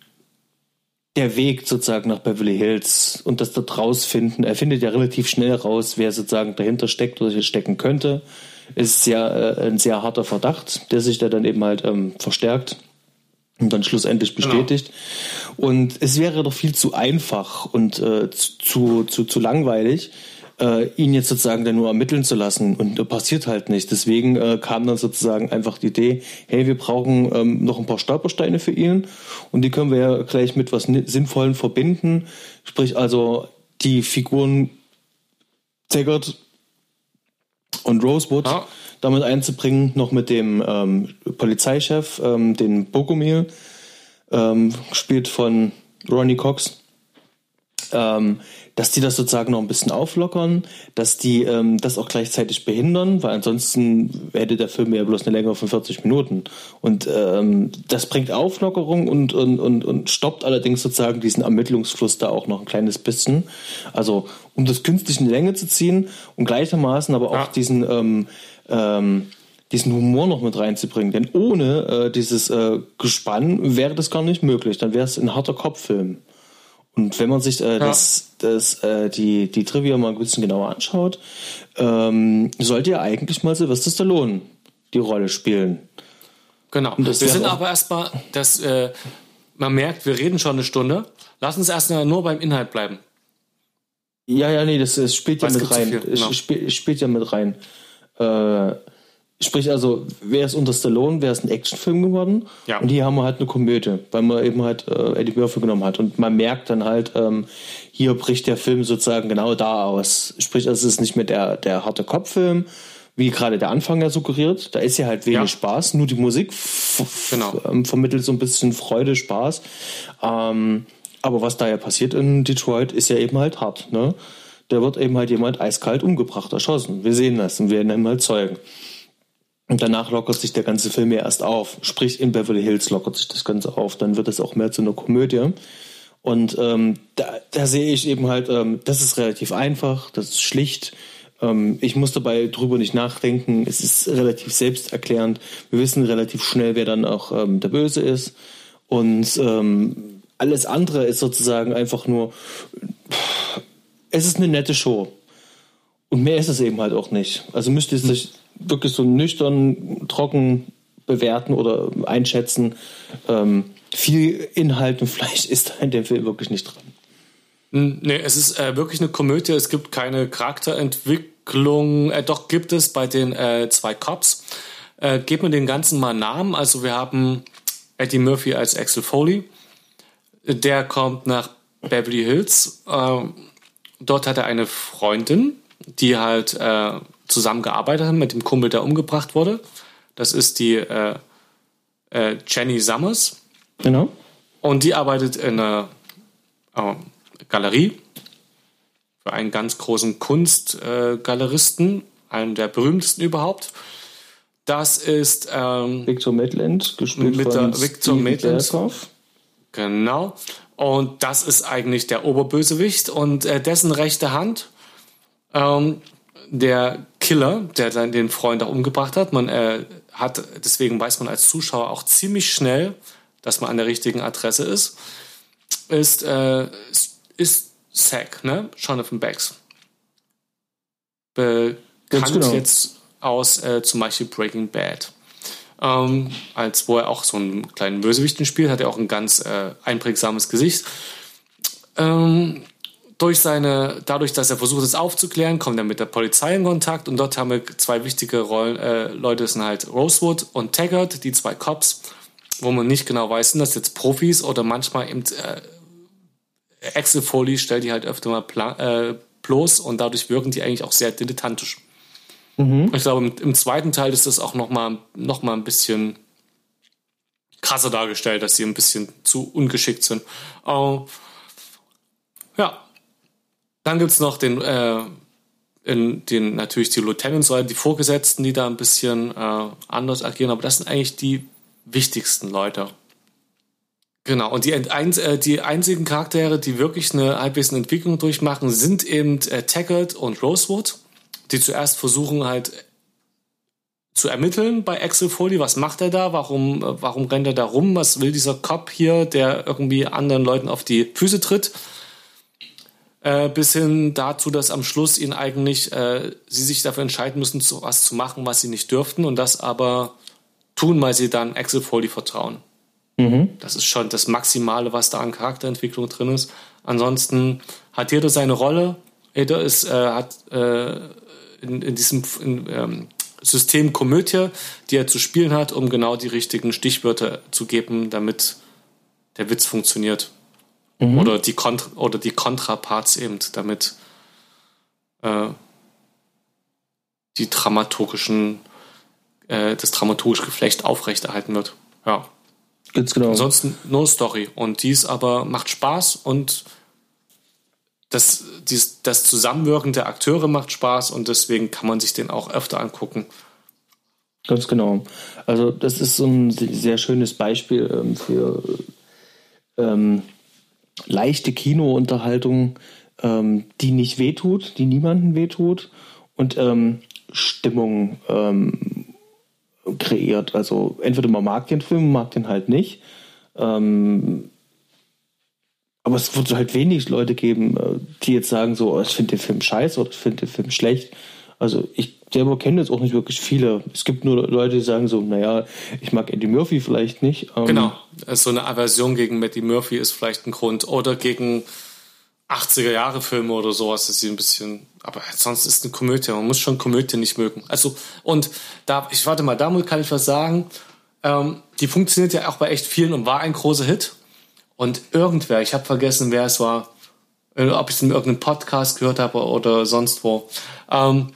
der Weg sozusagen nach Beverly Hills und das dort rausfinden. Er findet ja relativ schnell raus, wer sozusagen dahinter steckt oder hier stecken könnte. Ist ja äh, ein sehr harter Verdacht, der sich da dann eben halt ähm, verstärkt und dann schlussendlich genau. bestätigt. Genau. Und es wäre doch viel zu einfach und äh, zu, zu, zu langweilig, äh, ihn jetzt sozusagen dann nur ermitteln zu lassen. Und da passiert halt nicht. Deswegen äh, kam dann sozusagen einfach die Idee, hey, wir brauchen ähm, noch ein paar Stolpersteine für ihn und die können wir ja gleich mit was Sinnvollem verbinden. Sprich also die Figuren Taggart und Rosewood ah. Damit einzubringen, noch mit dem ähm, Polizeichef, ähm, den Bogomil, ähm, gespielt von Ronnie Cox. Ähm, dass die das sozusagen noch ein bisschen auflockern, dass die ähm, das auch gleichzeitig behindern, weil ansonsten hätte der Film ja bloß eine Länge von 40 Minuten. Und ähm, das bringt Auflockerung und, und, und, und stoppt allerdings sozusagen diesen Ermittlungsfluss da auch noch ein kleines bisschen. Also um das künstlich in die Länge zu ziehen und gleichermaßen aber auch ja. diesen ähm, diesen Humor noch mit reinzubringen. Denn ohne äh, dieses äh, Gespann wäre das gar nicht möglich. Dann wäre es ein harter Kopffilm. Und wenn man sich äh, ja. das, das, äh, die, die Trivia mal ein bisschen genauer anschaut, ähm, sollte ja eigentlich mal Sylvester Stallone die Rolle spielen. Genau. wir sind aber erstmal, dass äh, man merkt, wir reden schon eine Stunde. Lass uns erstmal nur beim Inhalt bleiben. Ja, ja, nee, das, das spielt ja mit rein. Genau. Spielt, spielt ja mit rein. Äh, Sprich also, wer ist unter Stallone, wer ist ein Actionfilm geworden? Ja. Und hier haben wir halt eine Komödie, weil man eben halt äh, Eddie Murphy genommen hat. Und man merkt dann halt, ähm, hier bricht der Film sozusagen genau da aus. Sprich, also es ist nicht mehr der, der harte Kopffilm, wie gerade der Anfang ja suggeriert. Da ist ja halt wenig ja. Spaß, nur die Musik genau. ähm, vermittelt so ein bisschen Freude, Spaß. Ähm, aber was da ja passiert in Detroit, ist ja eben halt hart. Ne? Da wird eben halt jemand eiskalt umgebracht, erschossen. Wir sehen das und werden eben halt Zeugen. Und danach lockert sich der ganze Film ja erst auf. Sprich, in Beverly Hills lockert sich das Ganze auf. Dann wird es auch mehr zu einer Komödie. Und ähm, da, da sehe ich eben halt, ähm, das ist relativ einfach, das ist schlicht. Ähm, ich muss dabei drüber nicht nachdenken. Es ist relativ selbsterklärend. Wir wissen relativ schnell, wer dann auch ähm, der Böse ist. Und ähm, alles andere ist sozusagen einfach nur, es ist eine nette Show. Und mehr ist es eben halt auch nicht. Also müsst ihr sich wirklich so nüchtern, trocken bewerten oder einschätzen. Ähm, viel Inhalt und Fleisch ist da in dem Film wirklich nicht dran. Hm, nee, es ist äh, wirklich eine Komödie. Es gibt keine Charakterentwicklung. Äh, doch gibt es bei den äh, zwei Cops. Äh, gebt mir den ganzen mal Namen. Also wir haben Eddie Murphy als Axel Foley. Der kommt nach Beverly Hills. Äh, dort hat er eine Freundin, die halt äh, zusammengearbeitet hat mit dem Kumpel, der umgebracht wurde. Das ist die äh, äh, Jenny Summers. Genau. Und die arbeitet in einer äh, Galerie für einen ganz großen Kunstgaleristen, einen der berühmtesten überhaupt. Das ist ähm, Victor Maitland, gespielt mit von Victor. Berkoff. Genau. Und das ist eigentlich der Oberbösewicht und äh, dessen rechte Hand, ähm, der Killer, der dann den Freund auch umgebracht hat. Man äh, hat, deswegen weiß man als Zuschauer auch ziemlich schnell, dass man an der richtigen Adresse ist, ist, äh, ist, Zack, ne? Jonathan Banks. Bekannt genau. jetzt aus äh, zum Beispiel Breaking Bad. Ähm, als wo er auch so einen kleinen Bösewichten spielt, hat er auch ein ganz äh, einprägsames Gesicht. Ähm, durch seine, dadurch, dass er versucht, es aufzuklären, kommt er mit der Polizei in Kontakt und dort haben wir zwei wichtige Rollen, äh, Leute, das sind halt Rosewood und Taggart, die zwei Cops, wo man nicht genau weiß, sind das jetzt Profis oder manchmal eben äh, Axel Foley stellt die halt öfter mal pla- äh, bloß und dadurch wirken die eigentlich auch sehr dilettantisch. Ich glaube, im, zweiten Teil ist das auch nochmal noch mal ein bisschen krasser dargestellt, dass sie ein bisschen zu ungeschickt sind. Äh, ja. Dann gibt's noch den, äh, in den, natürlich die Lieutenants, die Vorgesetzten, die da ein bisschen äh, anders agieren, aber das sind eigentlich die wichtigsten Leute. Genau, und die, ein, äh, die einzigen Charaktere, die wirklich eine halbwegs Entwicklung durchmachen, sind eben äh, Taggart und Rosewood, die zuerst versuchen halt zu ermitteln bei Axel Foley, was macht er da, warum, äh, warum rennt er da rum, was will dieser Cop hier, der irgendwie anderen Leuten auf die Füße tritt, äh, bis hin dazu, dass am Schluss ihnen eigentlich, äh, sie sich dafür entscheiden müssen, zu, was zu machen, was sie nicht dürften und das aber tun, weil sie dann Axel Foley vertrauen. Das ist schon das Maximale, was da an Charakterentwicklung drin ist. Ansonsten hat jeder seine Rolle. Jeder ist, äh, hat äh, in, in diesem in, ähm, System Komödie, die er zu spielen hat, um genau die richtigen Stichwörter zu geben, damit der Witz funktioniert. Oder, die Kont oder die Kontraparts eben, damit äh, die dramaturgischen, äh, das dramaturgische Geflecht aufrechterhalten wird. Ja. Ganz genau. Ansonsten nur Story. Und dies aber macht Spaß und das, dies, das Zusammenwirken der Akteure macht Spaß und deswegen kann man sich den auch öfter angucken. Ganz genau. Also das ist so ein sehr schönes Beispiel ähm, für ähm, leichte Kinounterhaltung, ähm, die nicht wehtut, die niemanden wehtut und ähm, Stimmung ähm, kreiert. Also entweder man mag den Film, mag den halt nicht. Ähm, aber es wird halt wenig Leute geben, äh, die jetzt sagen so, oh, ich finde den Film scheiße oder ich finde den Film schlecht. Also ich selber kenne jetzt auch nicht wirklich viele. Es gibt nur Leute, die sagen so, naja, ich mag Eddie Murphy vielleicht nicht. Ähm, Genau. So eine Aversion gegen Matty Murphy ist vielleicht ein Grund. Oder gegen 80er-Jahre-Filme oder sowas, dass sie ein bisschen. Aber sonst ist eine Komödie. Man muss schon Komödie nicht mögen. Also, und da, ich warte mal, damit kann ich was sagen. Ähm, die funktioniert ja auch bei echt vielen und war ein großer Hit. Und irgendwer, ich habe vergessen, wer es war, äh, ob ich es in irgendeinem Podcast gehört habe oder sonst wo, ähm,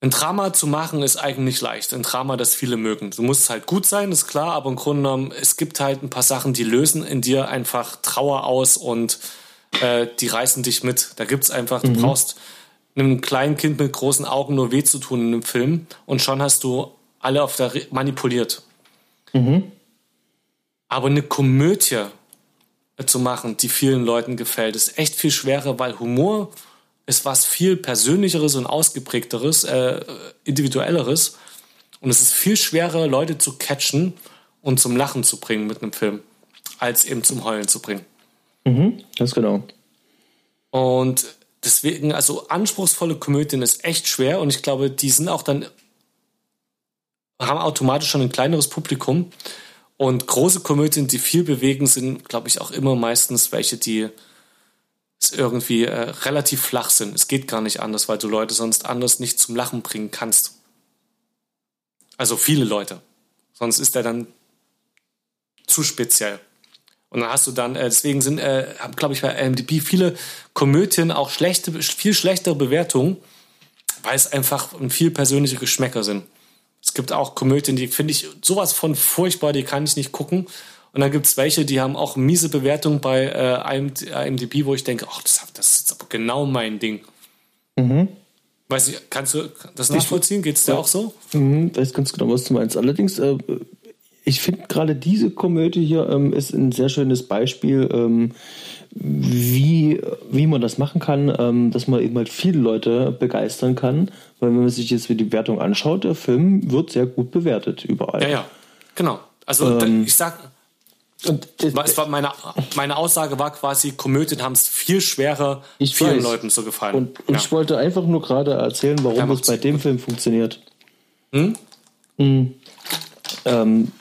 ein Drama zu machen ist eigentlich leicht. Ein Drama, das viele mögen. Du musst halt gut sein, ist klar, aber im Grunde genommen, es gibt halt ein paar Sachen, die lösen in dir einfach Trauer aus und äh, die reißen dich mit. Da gibt's einfach, mhm. du brauchst einem kleinen Kind mit großen Augen nur weh zu tun in einem Film und schon hast du alle auf der Re manipuliert. Mhm. Aber eine Komödie zu machen, die vielen Leuten gefällt, ist echt viel schwerer, weil Humor ist was viel persönlicheres und ausgeprägteres, äh, individuelleres. Und es ist viel schwerer, Leute zu catchen und zum Lachen zu bringen mit einem Film, als eben zum Heulen zu bringen. Mhm, ganz genau. Und deswegen, also anspruchsvolle Komödien ist echt schwer und ich glaube, die sind auch dann, haben automatisch schon ein kleineres Publikum. Und große Komödien, die viel bewegen, sind, glaube ich, auch immer meistens welche, die irgendwie äh, relativ flach sind. Es geht gar nicht anders, weil du Leute sonst anders nicht zum Lachen bringen kannst. Also viele Leute. Sonst ist er dann zu speziell. Und dann hast du dann, äh, deswegen sind, äh, glaube ich, bei MDB viele Komödien auch schlechte, viel schlechtere Bewertungen, weil es einfach viel persönliche Geschmäcker sind. Es gibt auch Komödien, die finde ich sowas von furchtbar, die kann ich nicht gucken. Und dann gibt es welche, die haben auch miese Bewertungen bei äh, IMDb, wo ich denke, ach, das, das ist aber genau mein Ding. Mhm. Weiß ich, kannst du das nachvollziehen? Geht es dir ja. auch so? Mhm, weiß ganz genau, was du meinst. Allerdings, äh, ich finde gerade diese Komödie hier ähm, ist ein sehr schönes Beispiel, ähm, wie, wie man das machen kann, ähm, dass man eben halt viele Leute begeistern kann. Weil wenn man sich jetzt die Wertung anschaut, der Film wird sehr gut bewertet überall. Ja, ja, genau. Also ähm, ich sag, und es war meine, meine Aussage war quasi, Komödien haben es viel schwerer, ich vielen weiß. Leuten zu gefallen. Und ja. ich wollte einfach nur gerade erzählen, warum ja, es bei dem Film funktioniert. Hm? Hm. Ähm,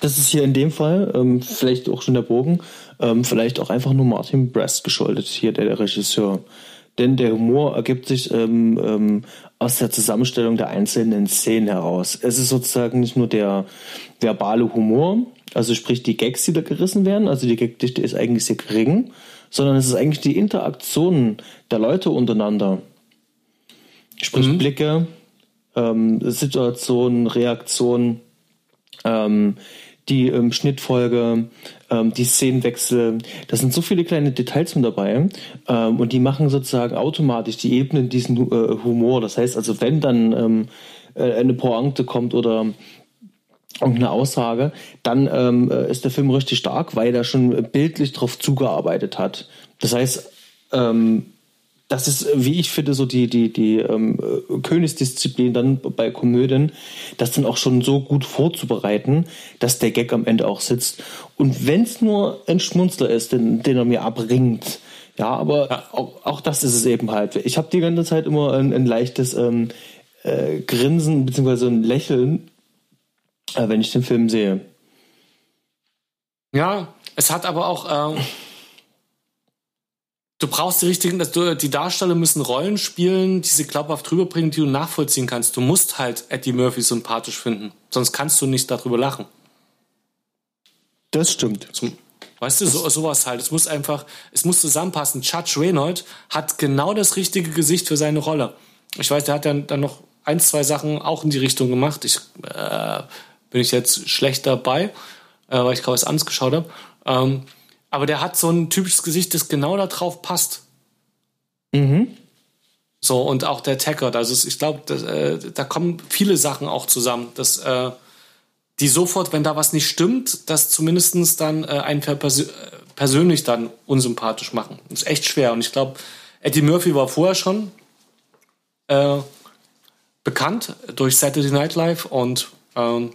das ist hier in dem Fall, ähm, vielleicht auch schon der Bogen, ähm, vielleicht auch einfach nur Martin Brest geschuldet, hier der, der Regisseur. Denn der Humor ergibt sich ähm, ähm, aus der Zusammenstellung der einzelnen Szenen heraus. Es ist sozusagen nicht nur der verbale Humor, also sprich die Gags, die da gerissen werden, also die Gagdichte ist eigentlich sehr gering, sondern es ist eigentlich die Interaktion der Leute untereinander. Sprich mhm. Blicke, ähm, Situationen, Reaktionen, ähm, die ähm, Schnittfolge, ähm, die Szenenwechsel. Da sind so viele kleine Details mit dabei ähm, und die machen sozusagen automatisch die Ebenen diesen äh, Humor. Das heißt also, wenn dann ähm, äh, eine Pointe kommt oder irgendeine Aussage, dann ähm, äh, ist der Film richtig stark, weil er schon bildlich darauf zugearbeitet hat. Das heißt, ähm, das ist, wie ich finde, so die, die, die ähm, Königsdisziplin dann bei Komödien, das dann auch schon so gut vorzubereiten, dass der Gag am Ende auch sitzt. Und wenn es nur ein Schmunzler ist, den, den er mir abbringt, ja, aber ja. Auch, auch das ist es eben halt. Ich habe die ganze Zeit immer ein, ein leichtes ähm, äh, Grinsen beziehungsweise ein Lächeln, äh, wenn ich den Film sehe. Ja, es hat aber auch. Äh du brauchst die richtigen, du, die Darsteller müssen Rollen spielen, die sie glaubhaft rüberbringen, die du nachvollziehen kannst. Du musst halt Eddie Murphy sympathisch finden, sonst kannst du nicht darüber lachen. Das stimmt. Weißt du, so, sowas halt. Es muss einfach, es muss zusammenpassen. Judge Reynolds hat genau das richtige Gesicht für seine Rolle. Ich weiß, der hat dann, dann noch ein, zwei Sachen auch in die Richtung gemacht. Ich äh, bin ich jetzt schlecht dabei, äh, weil ich gerade was anderes geschaut habe. Ähm, aber der hat so ein typisches Gesicht, das genau da drauf passt. Mhm. So, und auch der Tackert. Also ich glaube, äh, da kommen viele Sachen auch zusammen, dass äh, die sofort, wenn da was nicht stimmt, das zumindestens dann äh, einen pers persönlich dann unsympathisch machen. Das ist echt schwer. Und ich glaube, Eddie Murphy war vorher schon äh, bekannt durch Saturday Night Live und ähm,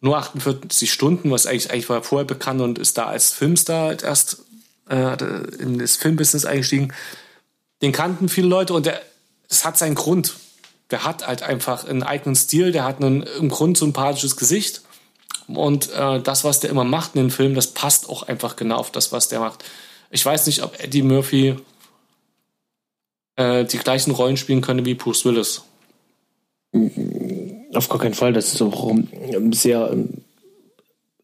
nur 48 Stunden, was eigentlich, eigentlich war vorher bekannt und ist da als Filmstar erst äh, in das Filmbusiness eingestiegen. Den kannten viele Leute und das hat seinen Grund. Der hat halt einfach einen eigenen Stil, der hat einen, im Grund sympathisches Gesicht. Und äh, das, was der immer macht in den Filmen, das passt auch einfach genau auf das, was der macht. Ich weiß nicht, ob Eddie Murphy äh, die gleichen Rollen spielen könnte wie Bruce Willis. Auf gar keinen Fall. Das ist auch ähm, sehr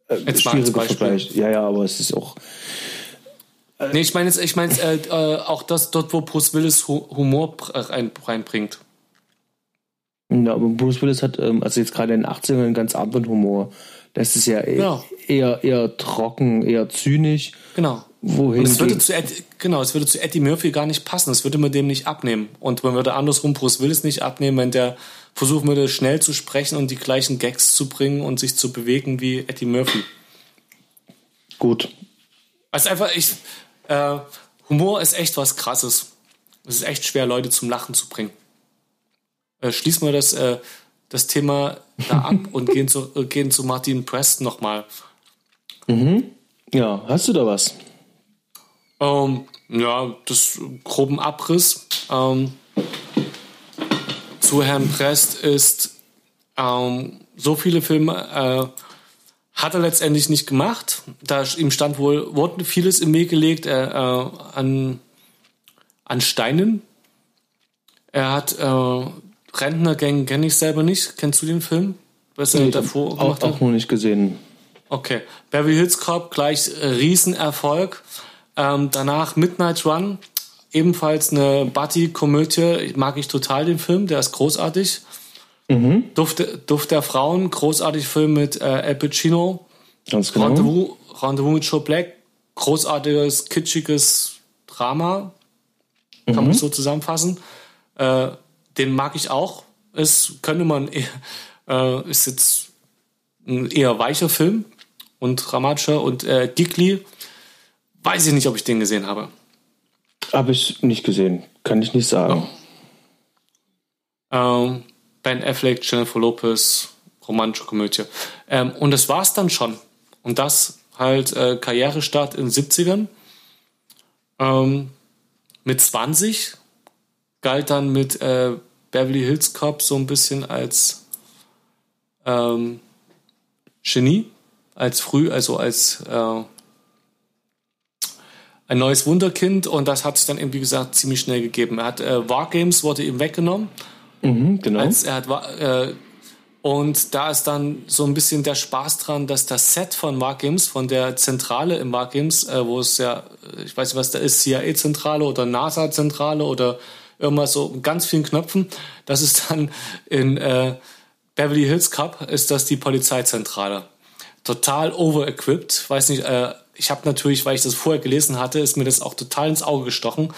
äh, schwieriger Vergleich. Ja, ja, aber es ist auch. Äh, nee, ich meine jetzt, ich meine äh, äh, auch das dort, wo Bruce Willis Humor rein, reinbringt. Ja, aber Bruce Willis hat, ähm, also jetzt gerade in den 80ern, einen ganz anderen Humor. Das ist ja, e- Ja. eher, eher trocken, eher zynisch. Genau. Wohin es würde zu Ed, genau, es würde zu Eddie Murphy gar nicht passen. Es würde man dem nicht abnehmen. Und man würde andersrum Bruce Willis nicht abnehmen, wenn der versuchen würde, schnell zu sprechen und die gleichen Gags zu bringen und sich zu bewegen wie Eddie Murphy. Gut. Also einfach, ich, äh, Humor ist echt was Krasses. Es ist echt schwer, Leute zum Lachen zu bringen. Äh, schließen wir das, äh, das Thema da ab und gehen zu, äh, gehen zu Martin Preston nochmal. Ja, hast du da was? Ähm, ja, das groben Abriss ähm, zu Herrn Prest ist, ähm, so viele Filme äh, hat er letztendlich nicht gemacht. Da ihm stand wohl, wurde vieles im Weg gelegt äh, äh, an, an Steinen. Er hat äh, Rentnergang kenne ich selber nicht. Kennst du den Film? Was er davor Auch, gemacht hat? auch noch nicht gesehen. Okay. Beverly Hills Cop gleich äh, Riesenerfolg. Ähm, danach Midnight Run, ebenfalls eine Buddy-Komödie. Mag ich total den Film, der ist großartig. Duft, Duft der Frauen, großartig Film mit äh, Al Pacino. Ganz genau. Rendezvous, Rendezvous mit Joe Black, großartiges, kitschiges Drama. Kann man so zusammenfassen. Äh, den mag ich auch. Es könnte man eher, äh, ist jetzt ein eher weicher Film und dramatischer und äh, Gigli. Weiß ich nicht, ob ich den gesehen habe. Habe ich nicht gesehen. Kann ich nicht sagen. Ähm, ben Affleck, Jennifer Lopez, romantische Komödie. Ähm, und das war's dann schon. Und das halt äh, Karrierestart in den 70ern. Ähm, mit 20 galt dann mit äh, Beverly Hills Cop so ein bisschen als ähm, Genie, als früh, also als äh, ein neues Wunderkind und das hat sich dann eben, wie gesagt, ziemlich schnell gegeben. Er hat äh, Wargames wurde ihm weggenommen. Mhm, genau. Als er hat, äh, und da ist dann so ein bisschen der Spaß dran, dass das Set von Wargames, von der Zentrale im Wargames, äh, wo es ja, ich weiß nicht, was da ist, CIA-Zentrale oder NASA-Zentrale oder irgendwas so mit ganz vielen Knöpfen, das ist dann in äh, Beverly Hills Cup, ist das die Polizeizentrale. Total over-equipped. Weiß nicht, äh, ich habe natürlich, weil ich das vorher gelesen hatte, ist mir das auch total ins Auge gestochen.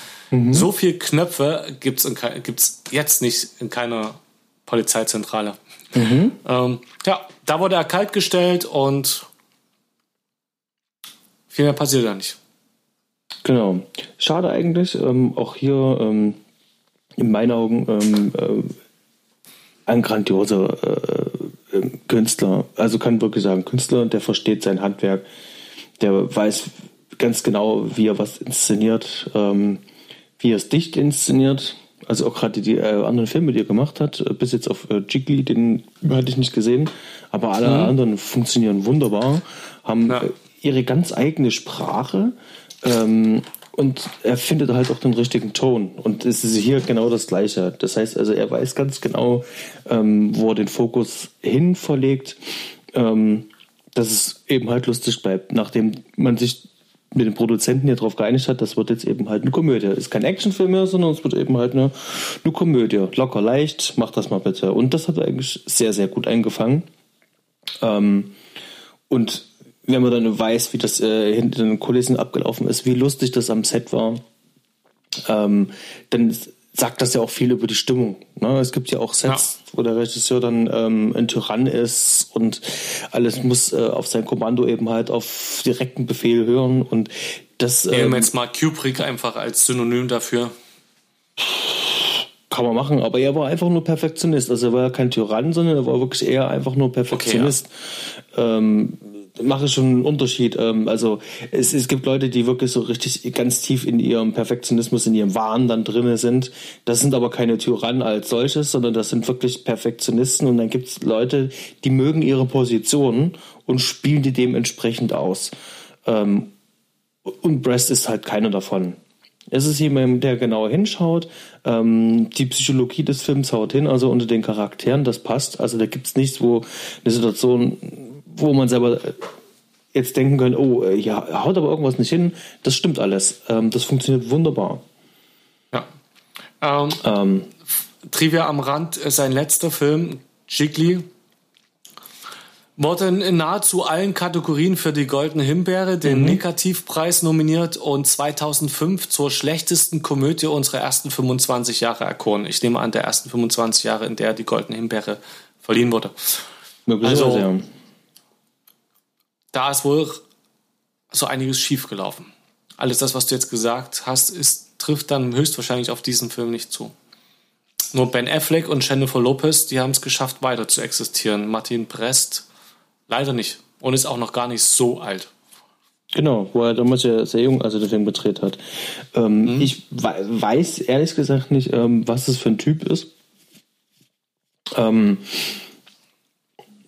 So viel Knöpfe gibt's in kei- gibt's jetzt nicht in keiner Polizeizentrale. Ähm, ja, da wurde er kalt gestellt und viel mehr passiert da nicht. Genau. Schade eigentlich. Ähm, auch hier ähm, in meinen Augen ähm, äh, ein grandioser äh, äh, Künstler. Also kann wirklich sagen, Künstler, der versteht sein Handwerk, der weiß ganz genau, wie er was inszeniert, ähm, wie er es dicht inszeniert. Also auch gerade die äh, anderen Filme, die er gemacht hat, äh, bis jetzt auf äh, Jiggly, den hatte ich nicht gesehen, aber alle anderen funktionieren wunderbar, haben Ja. äh, ihre ganz eigene Sprache ähm, und er findet halt auch den richtigen Ton. Und es ist hier genau das Gleiche. Das heißt also, er weiß ganz genau, ähm, wo er den Fokus hin verlegt, ähm, dass es eben halt lustig bleibt, nachdem man sich mit den Produzenten hier drauf geeinigt hat, das wird jetzt eben halt eine Komödie. Ist kein Actionfilm mehr, sondern es wird eben halt eine, eine Komödie. Locker leicht, mach das mal bitte. Und das hat eigentlich sehr, sehr gut eingefangen. Ähm, und wenn man dann weiß, wie das äh, hinter den Kulissen abgelaufen ist, wie lustig das am Set war, ähm, dann sagt das ja auch viel über die Stimmung. Ne? Es gibt ja auch Sets, wo der Regisseur dann ähm, ein Tyrann ist und alles muss äh, auf sein Kommando eben halt auf direkten Befehl hören und das Nehmen ähm, wir jetzt mal Kubrick einfach als Synonym dafür. kann man machen, aber er war einfach nur Perfektionist. Also er war ja kein Tyrann, sondern er war wirklich eher einfach nur Perfektionist. ähm, mache schon einen Unterschied. Ähm, also es, es gibt Leute, die wirklich so richtig ganz tief in ihrem Perfektionismus, in ihrem Wahn dann drinne sind. Das sind aber keine Tyrannen als solches, sondern das sind wirklich Perfektionisten. Und dann gibt es Leute, die mögen ihre Position und spielen die dementsprechend aus. Ähm, und Breast ist halt keiner davon. Es ist jemand, der genauer hinschaut. Ähm, die Psychologie des Films haut hin, also unter den Charakteren, das passt. Also da gibt's nichts, wo eine Situation, wo man selber jetzt denken kann, oh, äh, ja, haut aber irgendwas nicht hin. Das stimmt alles. Ähm, das funktioniert wunderbar. Ja. Ähm, Ähm, Trivia am Rand, äh, sein letzter Film, Jiggly, wurde in nahezu allen Kategorien für die Goldene Himbeere, den mhm. Negativpreis nominiert und 2005 zur schlechtesten Komödie unserer ersten 25 Jahre erkoren. Ich nehme an, der ersten 25 Jahre, in der die Goldene Himbeere verliehen wurde. Also, ja. Da ist wohl so einiges schiefgelaufen. Alles das, was du jetzt gesagt hast, ist, trifft dann höchstwahrscheinlich auf diesen Film nicht zu. Nur Ben Affleck und Jennifer Lopez, die haben es geschafft, weiter zu existieren. Martin Brest leider nicht. Und ist auch noch gar nicht so alt. Genau, wo er damals ja sehr jung, also den Film gedreht hat. Ähm, mhm. Ich weiß ehrlich gesagt nicht, ähm, was das für ein Typ ist. Ähm,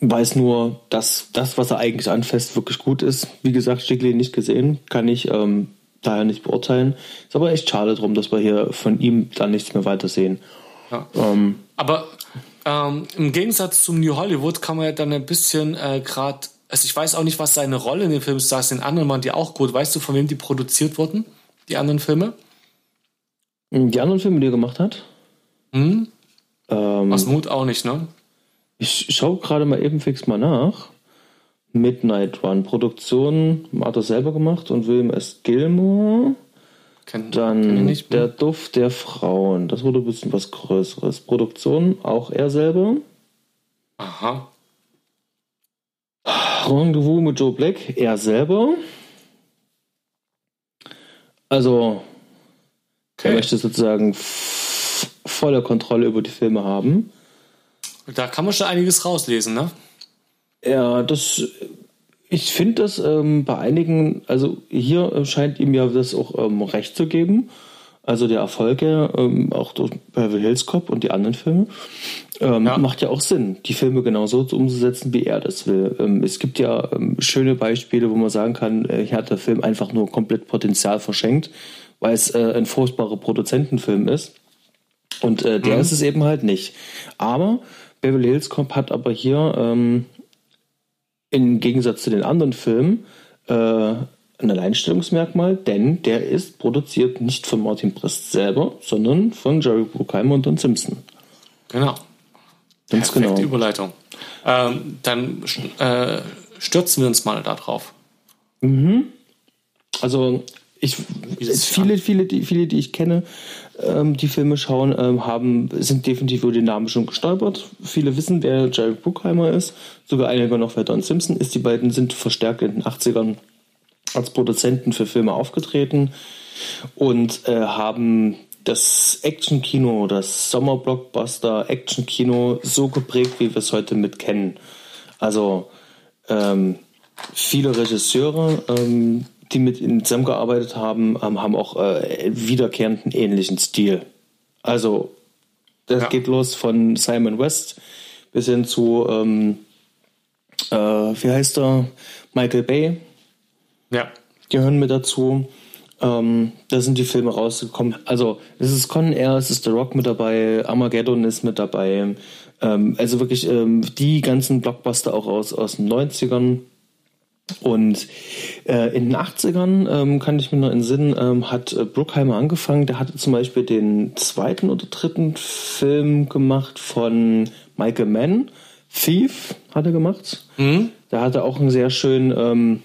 weiß nur, dass das, was er eigentlich anfasst, wirklich gut ist. Wie gesagt, Stickley nicht gesehen, kann ich ähm, daher nicht beurteilen. Ist aber echt schade drum, dass wir hier von ihm dann nichts mehr weiter sehen. Ja. Ähm, aber ähm, im Gegensatz zum New Hollywood kann man ja dann ein bisschen äh, gerade, also ich weiß auch nicht, was seine Rolle in dem Film ist, da sind anderen waren die auch gut. Weißt du, von wem die produziert wurden? Die anderen Filme? Die anderen Filme, die er gemacht hat? Hm? Ähm, Aus Mut auch nicht, ne? Ich schaue gerade mal eben fix mal nach. Midnight Run. Produktion hat er selber gemacht und William S. Gilmore. Kenn, Dann kenn nicht, der Duft der Frauen. Das wurde ein bisschen was Größeres. Produktion auch er selber. Aha. Rendezvous mit Joe Black, er selber. Also, okay. er möchte sozusagen volle Kontrolle über die Filme haben. Da kann man schon einiges rauslesen, ne? Ja, das. Ich finde das ähm, bei einigen, also hier scheint ihm ja das auch ähm, recht zu geben. Also der Erfolg ja, ähm, auch durch Beverly Hills Cop und die anderen Filme, ähm, ja. macht ja auch Sinn, die Filme genauso umzusetzen, wie er das will. Ähm, es gibt ja ähm, schöne Beispiele, wo man sagen kann, äh, hier hat der Film einfach nur komplett Potenzial verschenkt, weil es äh, ein furchtbarer Produzentenfilm ist. Und äh, der mhm. ist es eben halt nicht. Aber Beverly Hills Cop hat aber hier ähm, im Gegensatz zu den anderen Filmen äh, ein Alleinstellungsmerkmal, denn der ist produziert nicht von Martin Brest selber, sondern von Jerry Bruckheimer und Don Simpson. Genau. Ganz Perfekte genau. Überleitung. Ähm, dann äh, stürzen wir uns mal da drauf. Mhm. Also ich, viele, viele, die, viele, die ich kenne, ähm, die Filme schauen, ähm, haben, sind definitiv über den Namen schon gestolpert. Viele wissen, wer Jerry Bruckheimer ist. Sogar einige noch, wer Don Simpson ist. Die beiden sind verstärkt in den 80ern als Produzenten für Filme aufgetreten und äh, haben das Actionkino, das Sommerblockbuster Actionkino so geprägt, wie wir es heute mit kennen. Also ähm, viele Regisseure, ähm, die mit ihnen zusammengearbeitet haben, ähm, haben auch äh, wiederkehrenden ähnlichen Stil. Also, das ja. geht los von Simon West bis hin zu, ähm, äh, wie heißt er? Michael Bay. Ja. Gehören mit dazu. Ähm, da sind die Filme rausgekommen. Also, es ist Con Air, es ist The Rock mit dabei, Armageddon ist mit dabei. Ähm, also wirklich ähm, die ganzen Blockbuster auch aus, aus den 90ern und äh, in den 80ern, ähm, kann ich mir noch entsinnen, ähm, hat äh, Bruckheimer angefangen. Der hatte zum Beispiel den zweiten oder dritten Film gemacht von Michael Mann. Thief hat er gemacht. Mhm. Da hat er auch einen sehr schönen, ähm,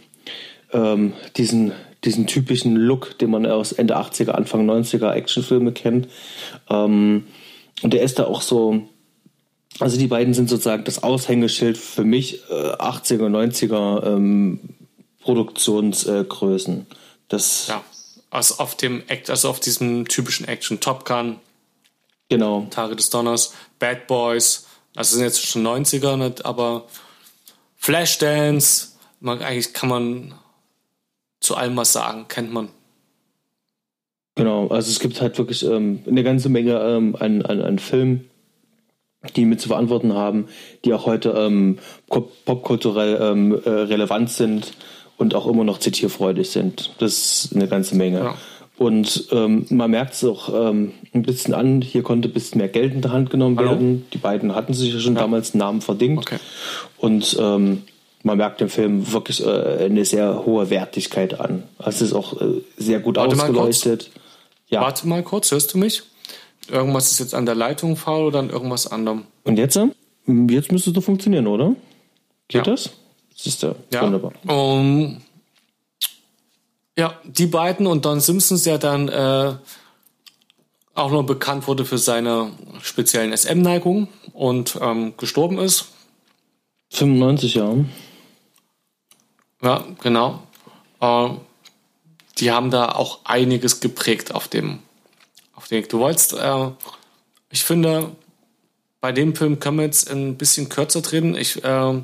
ähm, diesen, diesen typischen Look, den man aus Ende 80er, Anfang 90er Actionfilme kennt. Ähm, und der ist da auch so also die beiden sind sozusagen das Aushängeschild für mich äh, 80er, 90er ähm, Produktionsgrößen. Äh, das ja, also auf dem Act, also auf diesem typischen Action Top Gun. Genau. Tage des Donners, Bad Boys, also sind jetzt schon 90er, nicht, aber Flashdance, man, eigentlich kann man zu allem was sagen, kennt man. Genau, also es gibt halt wirklich ähm, eine ganze Menge ähm, an, an, an Filmen, die mit zu verantworten haben, die auch heute ähm, popkulturell ähm, äh, relevant sind und auch immer noch zitierfreudig sind. Das ist eine ganze Menge. Ja. Und ähm, man merkt es auch ähm, ein bisschen an, hier konnte ein bisschen mehr Geld in der Hand genommen Hallo? werden. Die beiden hatten sich ja schon ja. damals einen Namen verdient. Okay. Und ähm, man merkt dem Film wirklich äh, eine sehr hohe Wertigkeit an. Also es ist auch äh, sehr gut Warte ausgeleuchtet. Ja. Warte mal kurz, hörst du mich? Irgendwas ist jetzt an der Leitung faul oder an irgendwas anderem. Und jetzt? Jetzt müsste es doch funktionieren, oder? Geht Ja. das? Das ist ja, Ja. wunderbar. Um, ja, die beiden und Don Simpsons, der dann äh, auch noch bekannt wurde für seine speziellen SM-Neigungen und ähm, gestorben ist. 95 Jahre. Ja, genau. Äh, die haben da auch einiges geprägt auf dem, Weg. Du wolltest, äh, ich finde, bei dem Film können wir jetzt ein bisschen kürzer treten. Ich, äh,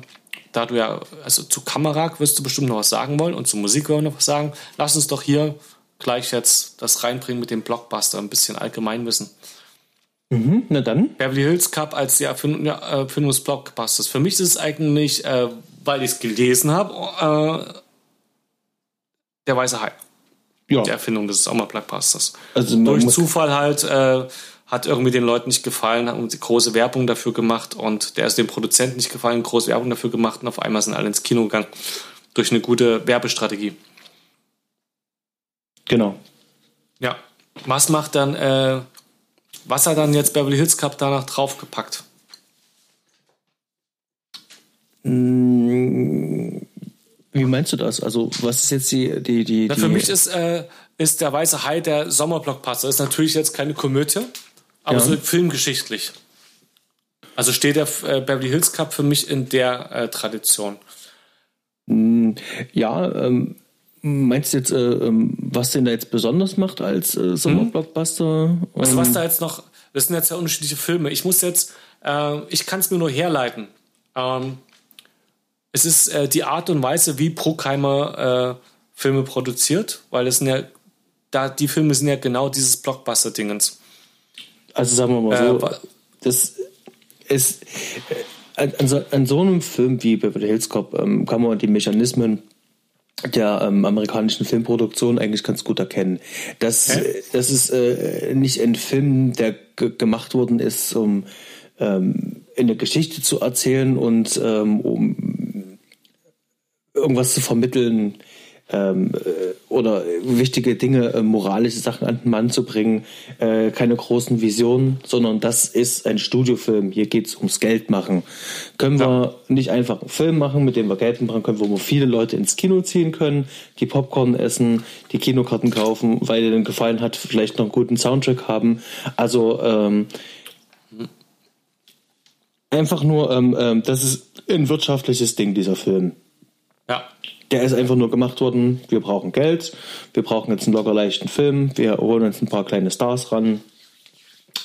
da du ja, also zu Kamera wirst du bestimmt noch was sagen wollen und zu Musik wollen wir noch was sagen. Lass uns doch hier gleich jetzt das reinbringen mit dem Blockbuster, ein bisschen Allgemeinwissen. Mhm, na dann. Beverly Hills Cup als die Erfindung, ja, Erfindung des Blockbusters. Für mich ist es eigentlich, äh, weil ich es gelesen habe, äh, der weiße Hai. Ja, Die Erfindung des Sommerblockbusters. also Durch Zufall halt äh, hat irgendwie den Leuten nicht gefallen, haben große Werbung dafür gemacht und der ist dem Produzenten nicht gefallen, große Werbung dafür gemacht und auf einmal sind alle ins Kino gegangen. Durch eine gute Werbestrategie. genau. Ja. Was macht dann, äh, was hat dann jetzt Beverly Hills Cup danach draufgepackt? Wie meinst du das? Also, was ist jetzt die, die, die, Na, die für mich ist, äh, ist der Weiße Hai der Sommerblockbuster. Ist natürlich jetzt keine Komödie, aber Ja. so filmgeschichtlich. Also steht der äh, Beverly Hills Cup für mich in der äh, Tradition. ja, ähm, meinst du jetzt, äh, ähm, was den da jetzt besonders macht als äh, Sommerblockbuster? Was, Ähm, was da jetzt noch, das sind jetzt ja unterschiedliche Filme. Ich muss jetzt, äh, ich kann es mir nur herleiten. Ähm, es ist äh, die Art und Weise, wie Bruckheimer äh, Filme produziert, weil es sind ja, da, die Filme sind ja genau dieses Blockbuster-Dingens. Also sagen wir mal Äh, so, das ist äh, an, an, so, an so einem Film wie Beverly Hills Cop ähm, kann man die Mechanismen der ähm, amerikanischen Filmproduktion eigentlich ganz gut erkennen. Das, Hä? das ist äh, nicht ein Film, der ge gemacht worden ist, um ähm, eine Geschichte zu erzählen und ähm, um irgendwas zu vermitteln ähm, äh, oder wichtige Dinge, äh, moralische Sachen an den Mann zu bringen. Äh, keine großen Visionen, sondern das ist ein Studiofilm. Hier geht's ums Geld machen. Können wir nicht einfach einen Film machen, mit dem wir Geld machen können, wo wir viele Leute ins Kino ziehen können, die Popcorn essen, die Kinokarten kaufen, weil ihnen gefallen hat, vielleicht noch einen guten Soundtrack haben. Also ähm, einfach nur, ähm, ähm, das ist ein wirtschaftliches Ding, dieser Film. Ja. Der ist einfach nur gemacht worden, wir brauchen Geld, wir brauchen jetzt einen locker leichten Film, wir holen uns ein paar kleine Stars ran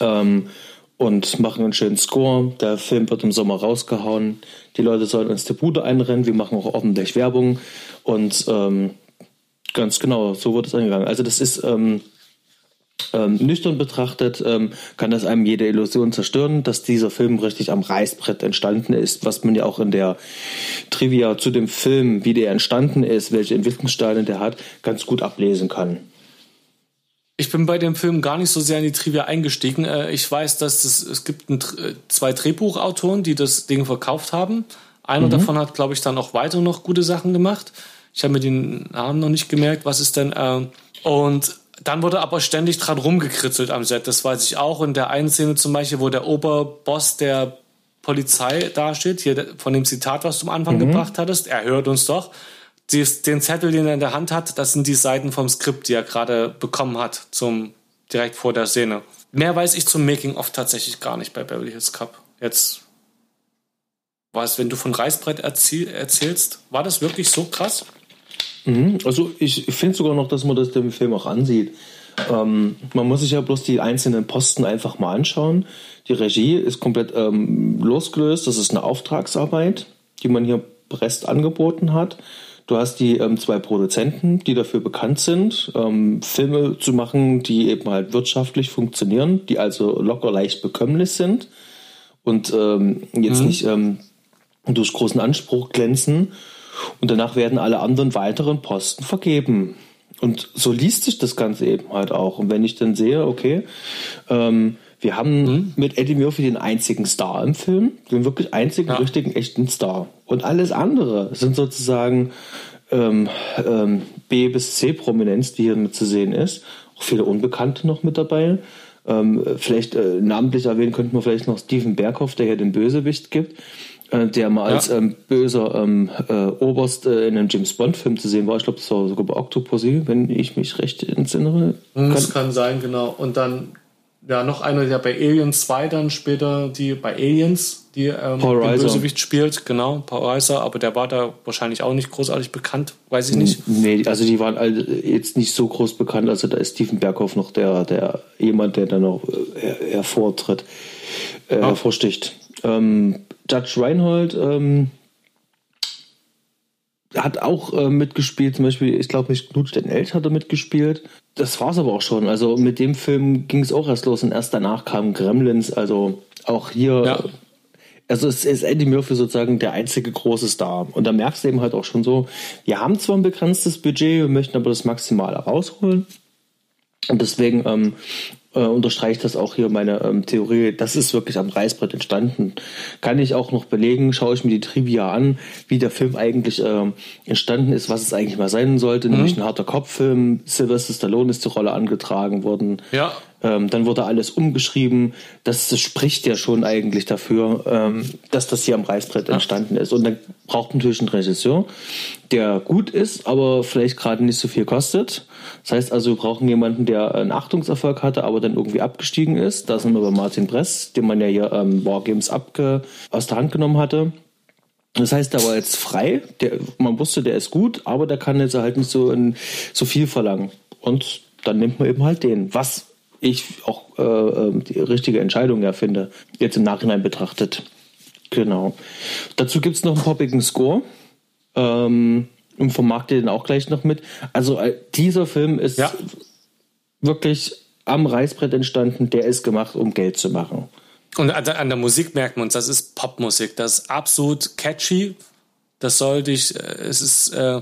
ähm, und machen einen schönen Score. Der Film wird im Sommer rausgehauen, die Leute sollen uns die Bude einrennen, wir machen auch ordentlich Werbung und ähm, ganz genau, so wird es angegangen. Also das ist ähm, ähm, nüchtern betrachtet, ähm, kann das einem jede Illusion zerstören, dass dieser Film richtig am Reißbrett entstanden ist, was man ja auch in der Trivia zu dem Film, wie der entstanden ist, welche Entwicklungssteine der hat, ganz gut ablesen kann. Ich bin bei dem Film gar nicht so sehr in die Trivia eingestiegen. Äh, Ich weiß, dass es, es gibt ein, Dr- zwei Drehbuchautoren, die das Ding verkauft haben. Einer davon hat, glaube ich, dann auch weiter noch gute Sachen gemacht. Ich habe mir den Namen noch nicht gemerkt. Was ist denn? Äh, und dann wurde aber ständig dran rumgekritzelt am Set. Das weiß ich auch. In der einen Szene zum Beispiel, wo der Oberboss der Polizei dasteht, hier von dem Zitat, was du am Anfang gebracht hattest, er hört uns doch. Den Zettel, den er in der Hand hat, das sind die Seiten vom Skript, die er gerade bekommen hat, zum direkt vor der Szene. Mehr weiß ich zum Making of tatsächlich gar nicht bei Beverly Hills Cup. Jetzt, was, wenn du von Reißbrett erzähl, erzählst, war das wirklich so krass? Also ich finde sogar noch, dass man das dem Film auch ansieht. Ähm, man muss sich ja bloß die einzelnen Posten einfach mal anschauen. Die Regie ist komplett ähm, losgelöst. Das ist eine Auftragsarbeit, die man hier Brest angeboten hat. Du hast die ähm, zwei Produzenten, die dafür bekannt sind, ähm, Filme zu machen, die eben halt wirtschaftlich funktionieren, die also locker leicht bekömmlich sind und ähm, jetzt nicht ähm, durch großen Anspruch glänzen. Und danach werden alle anderen weiteren Posten vergeben. Und so liest sich das Ganze eben halt auch. Und wenn ich dann sehe, okay, ähm, wir haben mit Eddie Murphy den einzigen Star im Film, den wirklich einzigen Ja. richtigen, echten Star. Und alles andere sind sozusagen ähm, ähm, B bis C Prominenz, die hier mit zu sehen ist. Auch viele Unbekannte noch mit dabei. Ähm, vielleicht äh, namentlich erwähnen könnten wir vielleicht noch Steven Berghoff, der hier den Bösewicht gibt, der mal ja. als ähm, böser ähm, äh, Oberst äh, in einem James Bond-Film zu sehen war. Ich glaube, das war sogar bei Octopussy, wenn ich mich recht entsinne. Das kann, sein, genau. Und dann ja, noch einer, der bei Aliens 2 dann später, die bei Aliens, die ähm, Paul den Bösewicht spielt, genau, Paul Reiser, aber der war da wahrscheinlich auch nicht großartig bekannt, weiß ich nicht. Nee, also die waren jetzt nicht so groß bekannt, also da ist Steven Berghoff noch der, der jemand, der da noch äh, hervortritt, äh, ah. hervorsticht. Ähm, Judge Reinhold ähm, hat auch äh, mitgespielt, zum Beispiel, ich glaube, nicht Knut den Elch hat er mitgespielt. Das war's aber auch schon. Also mit dem Film ging es auch erst los und erst danach kam Gremlins. Also auch hier, ja. also es ist Eddie Murphy sozusagen der einzige große Star. Und da merkst du eben halt auch schon so, wir haben zwar ein begrenztes Budget, wir möchten aber das Maximale rausholen. Und deswegen ähm, äh, unterstreicht das auch hier meine ähm, Theorie. Das ist wirklich am Reißbrett entstanden. Kann ich auch noch belegen, schaue ich mir die Trivia an, wie der Film eigentlich äh, entstanden ist, was es eigentlich mal sein sollte, mhm. nämlich ein harter Kopffilm. Sylvester Stallone ist die Rolle angetragen worden. Ja. Ähm, dann wurde alles umgeschrieben. Das, das spricht ja schon eigentlich dafür, ähm, dass das hier am Reißbrett entstanden ist. Und dann braucht natürlich einen Regisseur, der gut ist, aber vielleicht gerade nicht so viel kostet. Das heißt also, wir brauchen jemanden, der einen Achtungserfolg hatte, aber dann irgendwie abgestiegen ist. Da sind wir bei Martin Bress, den man ja hier ähm, Wargames abge aus der Hand genommen hatte. Das heißt, der war jetzt frei. Der, man wusste, der ist gut, aber der kann jetzt halt nicht so, in, so viel verlangen. Und dann nimmt man eben halt den. Was ich auch äh, ähm, die richtige Entscheidung ja finde, jetzt im Nachhinein betrachtet. Genau. Dazu gibt es noch einen poppigen Score. Ähm, und vermarktet den auch gleich noch mit. Also äh, dieser Film ist ja. wirklich am Reißbrett entstanden, der ist gemacht, um Geld zu machen. Und an der Musik merkt man uns, das ist Popmusik, das ist absolut catchy. Das soll dich, äh, es ist äh,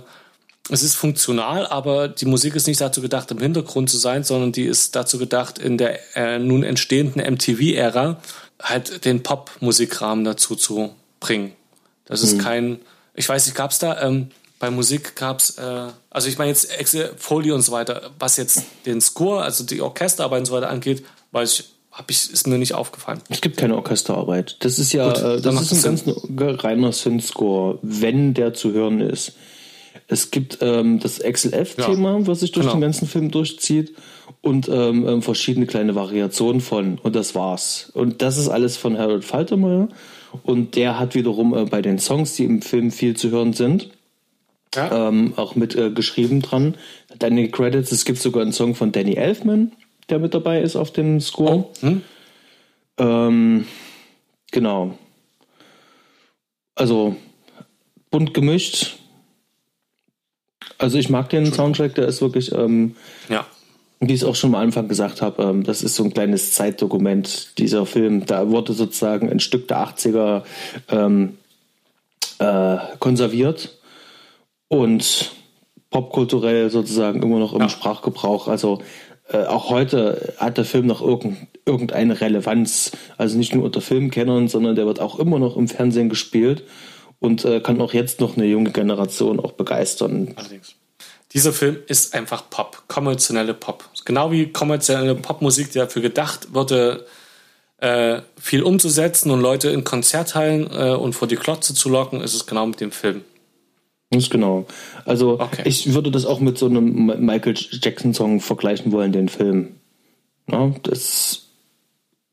es ist funktional, aber die Musik ist nicht dazu gedacht, im Hintergrund zu sein, sondern die ist dazu gedacht, in der äh, nun entstehenden MTV-Ära halt den Pop-Musikrahmen dazu zu bringen. Das ist mhm. kein, ich weiß nicht, gab es da, ähm, bei Musik gab es, äh, also ich meine jetzt Excel, Folie und so weiter, was jetzt den Score, also die Orchesterarbeit und so weiter angeht, weiß ich, hab ich, ist mir nicht aufgefallen. Es gibt keine Orchesterarbeit. Das ist ja, Gut, äh, das ist ein ganz reiner Synth-Score, wenn der zu hören ist. Es gibt ähm, das XLF-Thema, ja, was sich durch genau. den ganzen Film durchzieht und ähm, ähm, verschiedene kleine Variationen von und das war's. Und das ist alles von Harold Faltermeyer und der hat wiederum äh, bei den Songs, die im Film viel zu hören sind, ja. ähm, auch mit äh, geschrieben dran. Danny Credits, es gibt sogar einen Song von Danny Elfman, der mit dabei ist auf dem Score. Oh. Hm. Ähm, genau. Also bunt gemischt, also ich mag den Soundtrack, der ist wirklich, ähm, ja. wie ich es auch schon am Anfang gesagt habe, ähm, das ist so ein kleines Zeitdokument, dieser Film. Da wurde sozusagen ein Stück der 80er ähm, äh, konserviert und popkulturell sozusagen immer noch im ja. Sprachgebrauch. Also äh, auch heute hat der Film noch irgend, irgendeine Relevanz. Also nicht nur unter Filmkennern, sondern der wird auch immer noch im Fernsehen gespielt und äh, kann auch jetzt noch eine junge Generation auch begeistern. Allerdings. Dieser Film ist einfach Pop, kommerzielle Pop. Genau wie kommerzielle Popmusik, die dafür gedacht wurde, äh, viel umzusetzen und Leute in Konzerthallen äh, und vor die Klotze zu locken, ist es genau mit dem Film. Ganz genau. Also okay. ich würde das auch mit so einem Michael Jackson-Song vergleichen wollen, den Film. Ja, das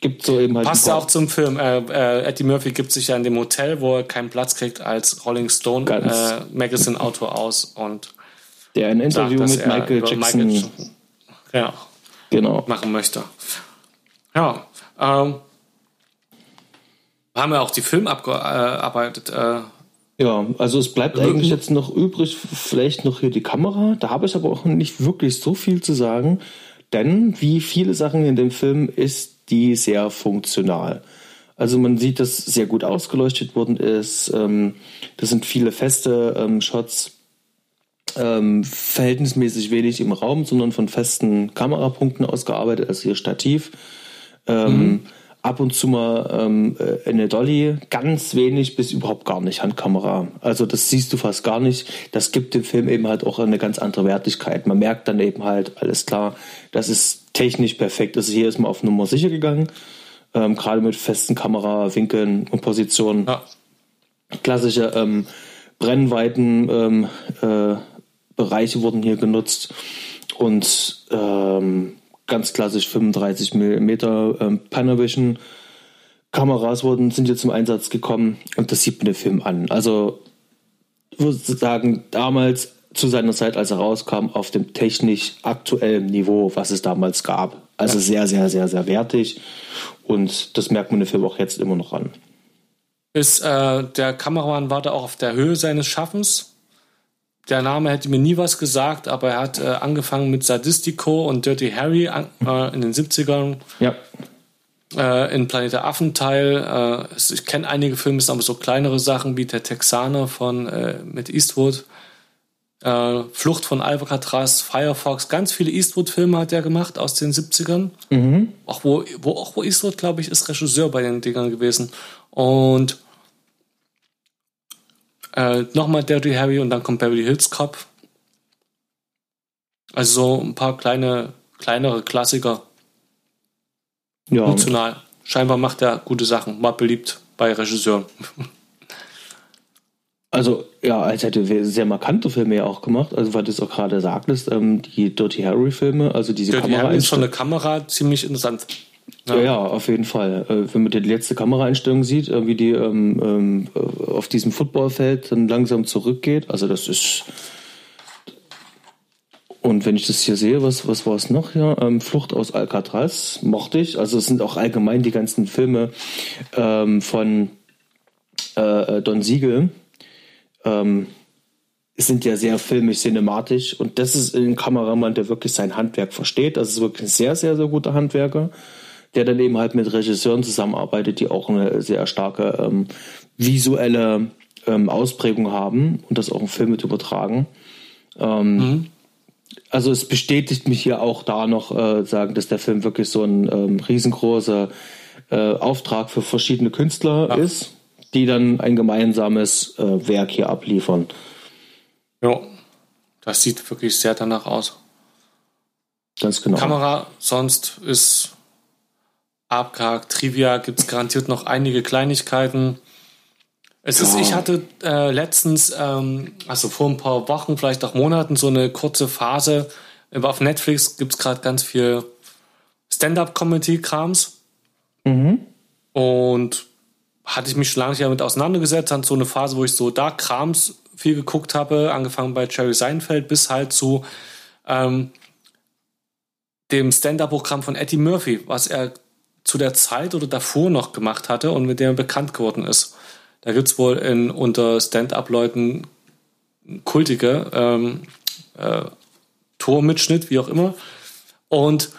gibt so eben halt. Passt ja auch zum Film. Äh, äh, Eddie Murphy gibt sich ja in dem Hotel, wo er keinen Platz kriegt, als Rolling Stone äh, Magazine Autor aus und der ein Interview sagt, mit Michael Jackson, Michael ja, genau. machen möchte. Ja, ähm, haben wir auch die Filmarbeit. Äh, ja, also es bleibt eigentlich jetzt noch übrig, vielleicht noch hier die Kamera. Da habe ich aber auch nicht wirklich so viel zu sagen, denn wie viele Sachen in dem Film ist die sehr funktional. Also man sieht, dass sehr gut ausgeleuchtet worden ist. Ähm, das sind viele feste ähm, Shots, ähm, verhältnismäßig wenig im Raum, sondern von festen Kamerapunkten ausgearbeitet, also hier Stativ. Mhm. Ab und zu mal ähm, äh, eine Dolly, ganz wenig bis überhaupt gar nicht Handkamera. Also das siehst du fast gar nicht. Das gibt dem Film eben halt auch eine ganz andere Wertigkeit. Man merkt dann eben halt, alles klar, das ist technisch perfekt. Also hier ist man auf Nummer sicher gegangen, ähm, gerade mit festen Kamerawinkeln und Positionen. Ja. Klassische ähm, Brennweiten ähm, äh, Bereiche wurden hier genutzt und ähm, ganz klassisch 35 mm ähm, Panavision Kameras wurden, sind hier zum Einsatz gekommen und das sieht man den Film an. Also ich würde sagen, damals zu seiner Zeit, als er rauskam, auf dem technisch aktuellen Niveau, was es damals gab. Also sehr, sehr, sehr, sehr wertig. Und das merkt man den Film auch jetzt immer noch an. Ist äh, der Kameramann war da auch auf der Höhe seines Schaffens? Der Name hätte mir nie was gesagt, aber er hat äh, angefangen mit Sadistico und Dirty Harry äh, in den 70ern. Ja. Äh, in Planet der Affen Teil. Äh, ich kenne einige Filme, es sind aber so kleinere Sachen wie Der Texaner von äh, mit Eastwood. Äh, Flucht von Alcatraz, Firefox, ganz viele Eastwood-Filme hat er gemacht aus den 70ern. Mhm. Auch wo, wo, auch wo Eastwood, glaube ich, ist Regisseur bei den Dingern gewesen. Und äh, nochmal Dirty Harry und dann kommt Beverly Hills Cop. Also so ein paar kleine, kleinere Klassiker. Ja. Emotional. Scheinbar macht er gute Sachen, mal beliebt bei Regisseuren. Also, ja, als hätte sehr markante Filme ja auch gemacht. Also, weil du es auch gerade sagtest, ähm, die Dirty Harry-Filme, also diese Dirty Kamera. Harry ist von der Kamera ziemlich interessant. Ja. ja, ja, auf jeden Fall. Äh, wenn man die letzte Kameraeinstellung sieht, äh, wie die ähm, ähm, auf diesem Footballfeld dann langsam zurückgeht, also das ist. Und wenn ich das hier sehe, was, was war es noch hier? Ähm, Flucht aus Alcatraz mochte ich. Also es sind auch allgemein die ganzen Filme ähm, von äh, Don Siegel. Ähm, sind ja sehr filmisch, cinematisch. Und das ist ein Kameramann, der wirklich sein Handwerk versteht. Das ist wirklich ein sehr, sehr, sehr guter Handwerker der dann eben halt mit Regisseuren zusammenarbeitet, die auch eine sehr starke ähm, visuelle ähm, Ausprägung haben und das auch im Film mit übertragen. Ähm, mhm. Also es bestätigt mich hier auch da noch äh, sagen, dass der Film wirklich so ein ähm, riesengroßer äh, Auftrag für verschiedene Künstler ja. ist, die dann ein gemeinsames äh, Werk hier abliefern. Ja, das sieht wirklich sehr danach aus. Ganz genau. Kamera sonst ist abgehakt. Trivia gibt es garantiert noch einige Kleinigkeiten. Es ist, ich hatte äh, letztens, ähm, also vor ein paar Wochen, vielleicht auch Monaten, so eine kurze Phase. Auf Netflix gibt es gerade ganz viel Stand-up-Comedy-Krams. Mhm. Und hatte ich mich schon lange nicht damit auseinandergesetzt. Hatte so eine Phase, wo ich so da Krams viel geguckt habe, angefangen bei Jerry Seinfeld bis halt zu ähm, dem Stand-up-Programm von Eddie Murphy, was er zu der Zeit oder davor noch gemacht hatte und mit dem er bekannt geworden ist. Da gibt es wohl in, unter Stand-up-Leuten kultige ähm, äh, Tormitschnitt, wie auch immer. Und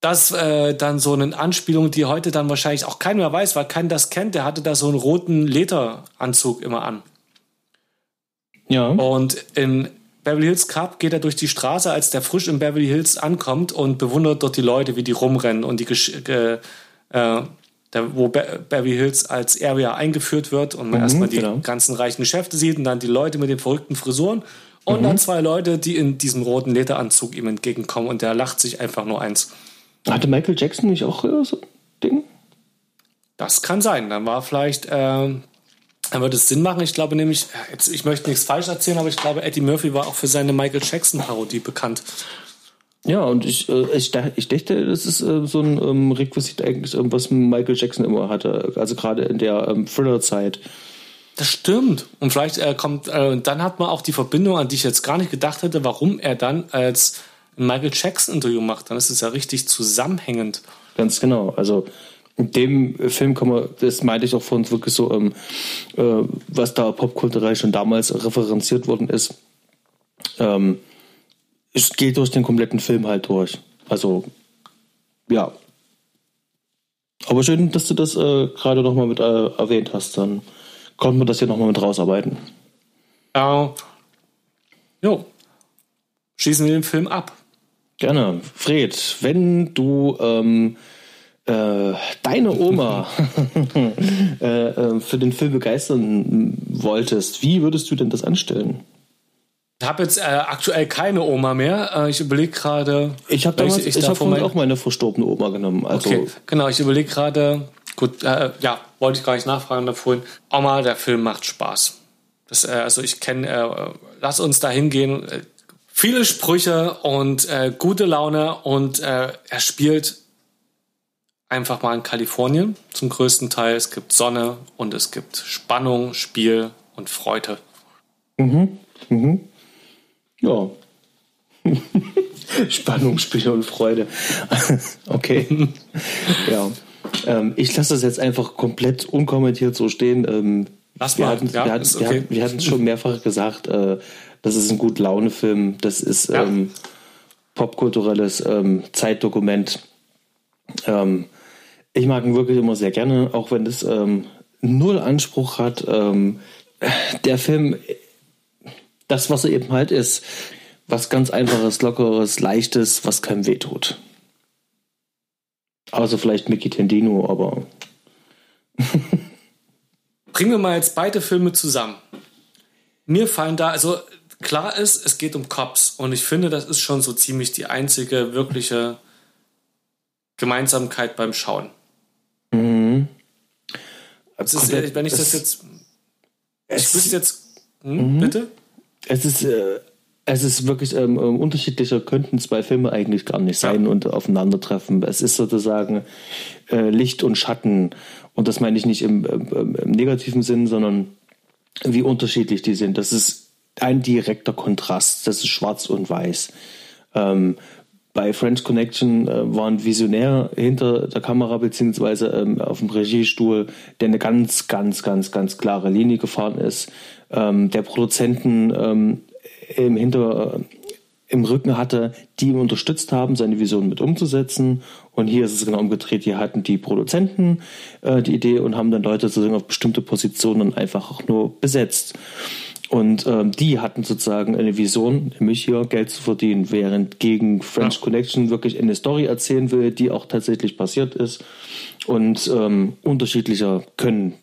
das äh, dann so eine Anspielung, die heute dann wahrscheinlich auch keiner mehr weiß, weil keiner das kennt. Der hatte da so einen roten Lederanzug immer an. Ja. Und in Beverly Hills Cup geht er durch die Straße, als der frisch in Beverly Hills ankommt und bewundert dort die Leute, wie die rumrennen und die äh, äh, da, wo Be Beverly Hills als Area eingeführt wird und man mhm, erstmal die genau. ganzen reichen Geschäfte sieht und dann die Leute mit den verrückten Frisuren und mhm. dann zwei Leute, die in diesem roten Lederanzug ihm entgegenkommen und der lacht sich einfach nur eins. Hatte Michael Jackson nicht auch äh, so ein Ding? Das kann sein. Dann war vielleicht äh, dann würde es Sinn machen. Ich glaube nämlich, jetzt, ich möchte nichts falsch erzählen, aber ich glaube, Eddie Murphy war auch für seine Michael Jackson-Parodie bekannt. Ja, und ich, äh, ich, ich dachte, das ist äh, so ein ähm, Requisit eigentlich, was Michael Jackson immer hatte. Also gerade in der ähm, Thriller-Zeit. Das stimmt. Und vielleicht äh, kommt, äh, dann hat man auch die Verbindung, an die ich jetzt gar nicht gedacht hätte, warum er dann als Michael Jackson-Interview macht. Dann ist es ja richtig zusammenhängend. Ganz genau. Also in dem Film kann man, das meinte ich auch von uns wirklich so, ähm, äh, was da popkulturell schon damals referenziert worden ist, ähm, es geht durch den kompletten Film halt durch. Also, ja. Aber schön, dass du das äh, gerade nochmal mit äh, erwähnt hast. Dann konnten wir das hier nochmal mit rausarbeiten. Ja. Jo. Schießen wir den Film ab. Gerne. Fred, wenn du ähm, äh, deine Oma äh, äh, für den Film begeistern wolltest, wie würdest du denn das anstellen? Ich habe jetzt äh, aktuell keine Oma mehr. Äh, ich überlege gerade. Ich habe damals, ich, ich, ich hab mein... auch meine verstorbene Oma genommen. Also okay, genau. Ich überlege gerade. Gut, äh, ja, wollte ich gar nicht nachfragen davor. Oma, der Film macht Spaß. Das, äh, also ich kenne. Äh, lass uns da hingehen. Viele Sprüche und äh, gute Laune und äh, er spielt einfach mal in Kalifornien zum größten Teil. Es gibt Sonne und es gibt Spannung, Spiel und Freude. Mhm. Mhm. Ja. Spannung, Spiel und Freude. okay. ja. Ähm, ich lasse das jetzt einfach komplett unkommentiert so stehen. Ähm, Lass mal. Ja, wir, hatten, okay. wir hatten es schon mehrfach gesagt, äh, das ist ein gut Laune-Film. Das ist ja. ähm, popkulturelles ähm, Zeitdokument. Ähm, ich mag ihn wirklich immer sehr gerne, auch wenn es ähm, null Anspruch hat. Ähm, der Film das, was er eben halt ist. Was ganz einfaches, lockeres, leichtes, was keinem wehtut. Außer vielleicht Mickey Tendino, aber. Bringen wir mal jetzt beide Filme zusammen. Mir fallen da, also klar ist, es geht um Cops und ich finde, das ist schon so ziemlich die einzige wirkliche Gemeinsamkeit beim Schauen. Mhm. Ist, wenn ich das jetzt. Ich wüsste jetzt. Hm, mhm. Bitte? Es ist, äh, es ist wirklich ähm, ähm, unterschiedlicher, könnten zwei Filme eigentlich gar nicht sein ja. und aufeinandertreffen. Es ist sozusagen äh, Licht und Schatten. Und das meine ich nicht im, im, im negativen Sinn, sondern wie unterschiedlich die sind. Das ist ein direkter Kontrast. Das ist schwarz und weiß. Ähm, bei French Connection äh, war ein Visionär hinter der Kamera beziehungsweise ähm, auf dem Regiestuhl, der eine ganz, ganz, ganz, ganz klare Linie gefahren ist ähm, der Produzenten ähm, im Hinter äh, im Rücken hatte, die ihn unterstützt haben, seine Vision mit umzusetzen. Und hier ist es genau umgedreht. Hier hatten die Produzenten äh, die Idee und haben dann Leute sozusagen auf bestimmte Positionen einfach auch nur besetzt. Und ähm, die hatten sozusagen eine Vision, nämlich hier Geld zu verdienen, während gegen French ja. Connection wirklich eine Story erzählen will, die auch tatsächlich passiert ist. Und ähm, unterschiedlicher können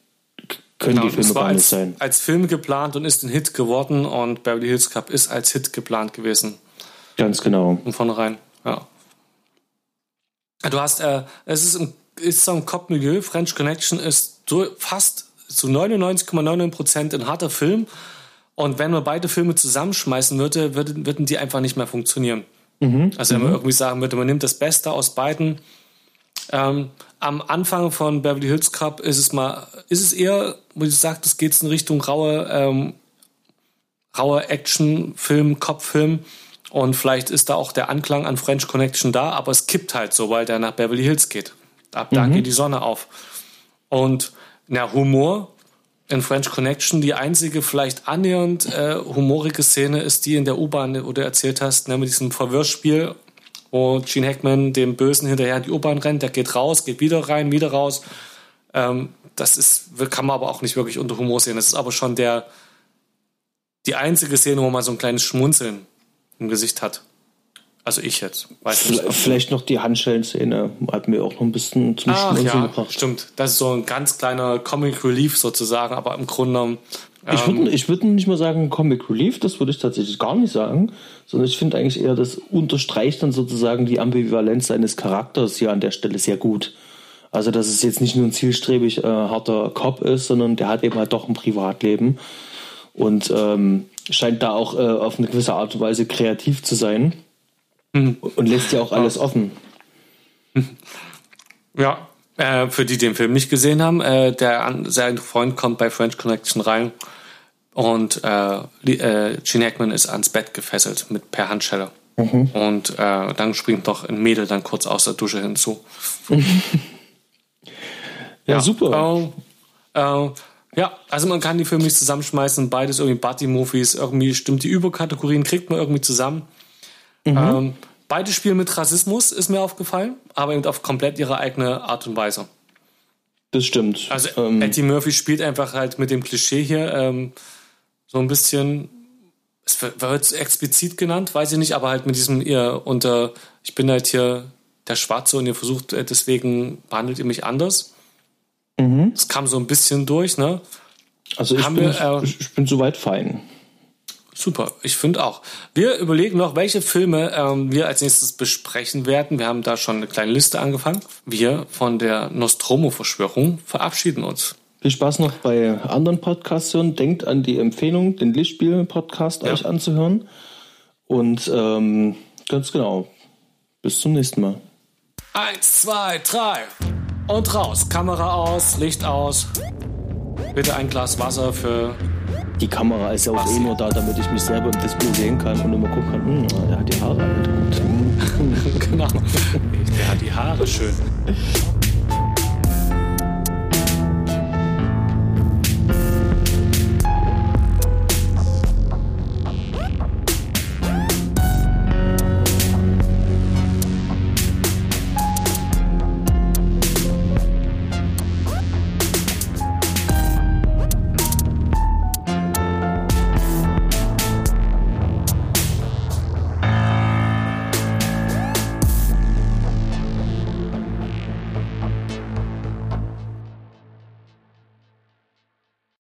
können genau, die Filme gar nicht sein. Als Film geplant und ist ein Hit geworden und Beverly Hills Cup ist als Hit geplant gewesen. Ganz genau. Von vornherein, ja. Du hast, äh, es ist, ein, ist so ein Cop-Milieu. French Connection ist fast zu 99,99 Prozent ein harter Film. Und wenn man beide Filme zusammenschmeißen würde, würden, würden die einfach nicht mehr funktionieren. Mhm. Also wenn man mhm. irgendwie sagen würde, man nimmt das Beste aus beiden. Ähm, am Anfang von Beverly Hills Cup ist es mal, ist es eher, wie du sagst, geht es in Richtung raue, ähm, raue Action-Film, Kopffilm. Und vielleicht ist da auch der Anklang an French Connection da, aber es kippt halt so, weil der nach Beverly Hills geht. Ab da mhm. geht die Sonne auf. Und na, Humor in French Connection, die einzige vielleicht annähernd äh, humorige Szene ist die in der U-Bahn, wo du erzählt hast, ne, mit diesem Verwirrspiel wo Gene Hackman dem Bösen hinterher in die U-Bahn rennt, der geht raus, geht wieder rein, wieder raus. Ähm, das ist, kann man aber auch nicht wirklich unter Humor sehen. Das ist aber schon der, die einzige Szene, wo man so ein kleines Schmunzeln im Gesicht hat. Also ich jetzt. Weiß nicht, Vielleicht noch die Handschellen-Szene hat mir auch noch ein bisschen zum Ach, Schmunzeln ja, gebracht. Stimmt, das ist so ein ganz kleiner Comic Relief sozusagen, aber im Grunde genommen ich würde ich würd nicht mal sagen Comic Relief, das würde ich tatsächlich gar nicht sagen, sondern ich finde eigentlich eher, das unterstreicht dann sozusagen die Ambivalenz seines Charakters hier an der Stelle sehr gut. Also, dass es jetzt nicht nur ein zielstrebig äh, harter Cop ist, sondern der hat eben halt doch ein Privatleben und ähm, scheint da auch äh, auf eine gewisse Art und Weise kreativ zu sein mhm. und lässt ja auch alles offen. Ja, äh, für die, die den Film nicht gesehen haben, äh, der sein Freund kommt bei French Connection rein und äh, äh, Gene Hackman ist ans Bett gefesselt mit per Handschelle. Mhm. Und äh, dann springt doch ein Mädel dann kurz aus der Dusche hinzu. ja, ja, super. Äh, äh, ja, also man kann die Filme nicht zusammenschmeißen, beides irgendwie Buddy-Movies, irgendwie stimmt die Überkategorien, kriegt man irgendwie zusammen. Mhm. Ähm, beide spielen mit Rassismus, ist mir aufgefallen, aber eben auf komplett ihre eigene Art und Weise. Das stimmt. Also ähm, Eddie Murphy spielt einfach halt mit dem Klischee hier, ähm, so ein bisschen, es wird explizit genannt, weiß ich nicht, aber halt mit diesem, ihr unter, ich bin halt hier der Schwarze und ihr versucht, äh, deswegen behandelt ihr mich anders. Mhm. Das kam so ein bisschen durch, ne? Also ich, bin, wir, äh, ich bin soweit fein. Super, ich finde auch. Wir überlegen noch, welche Filme ähm, wir als nächstes besprechen werden. Wir haben da schon eine kleine Liste angefangen. Wir von der Nostromo-Verschwörung verabschieden uns. Viel Spaß noch bei anderen Podcasts hören. Denkt an die Empfehlung, den Lichtspiel-Podcast ja. euch anzuhören. Und ähm, ganz genau, bis zum nächsten Mal. Eins, zwei, drei und raus. Kamera aus, Licht aus. Bitte ein Glas Wasser für die Kamera ist ja auch eh nur da, damit ich mich selber im Display sehen kann und immer gucken kann, hm, der hat die Haare halt gut. genau. Der hat die Haare schön.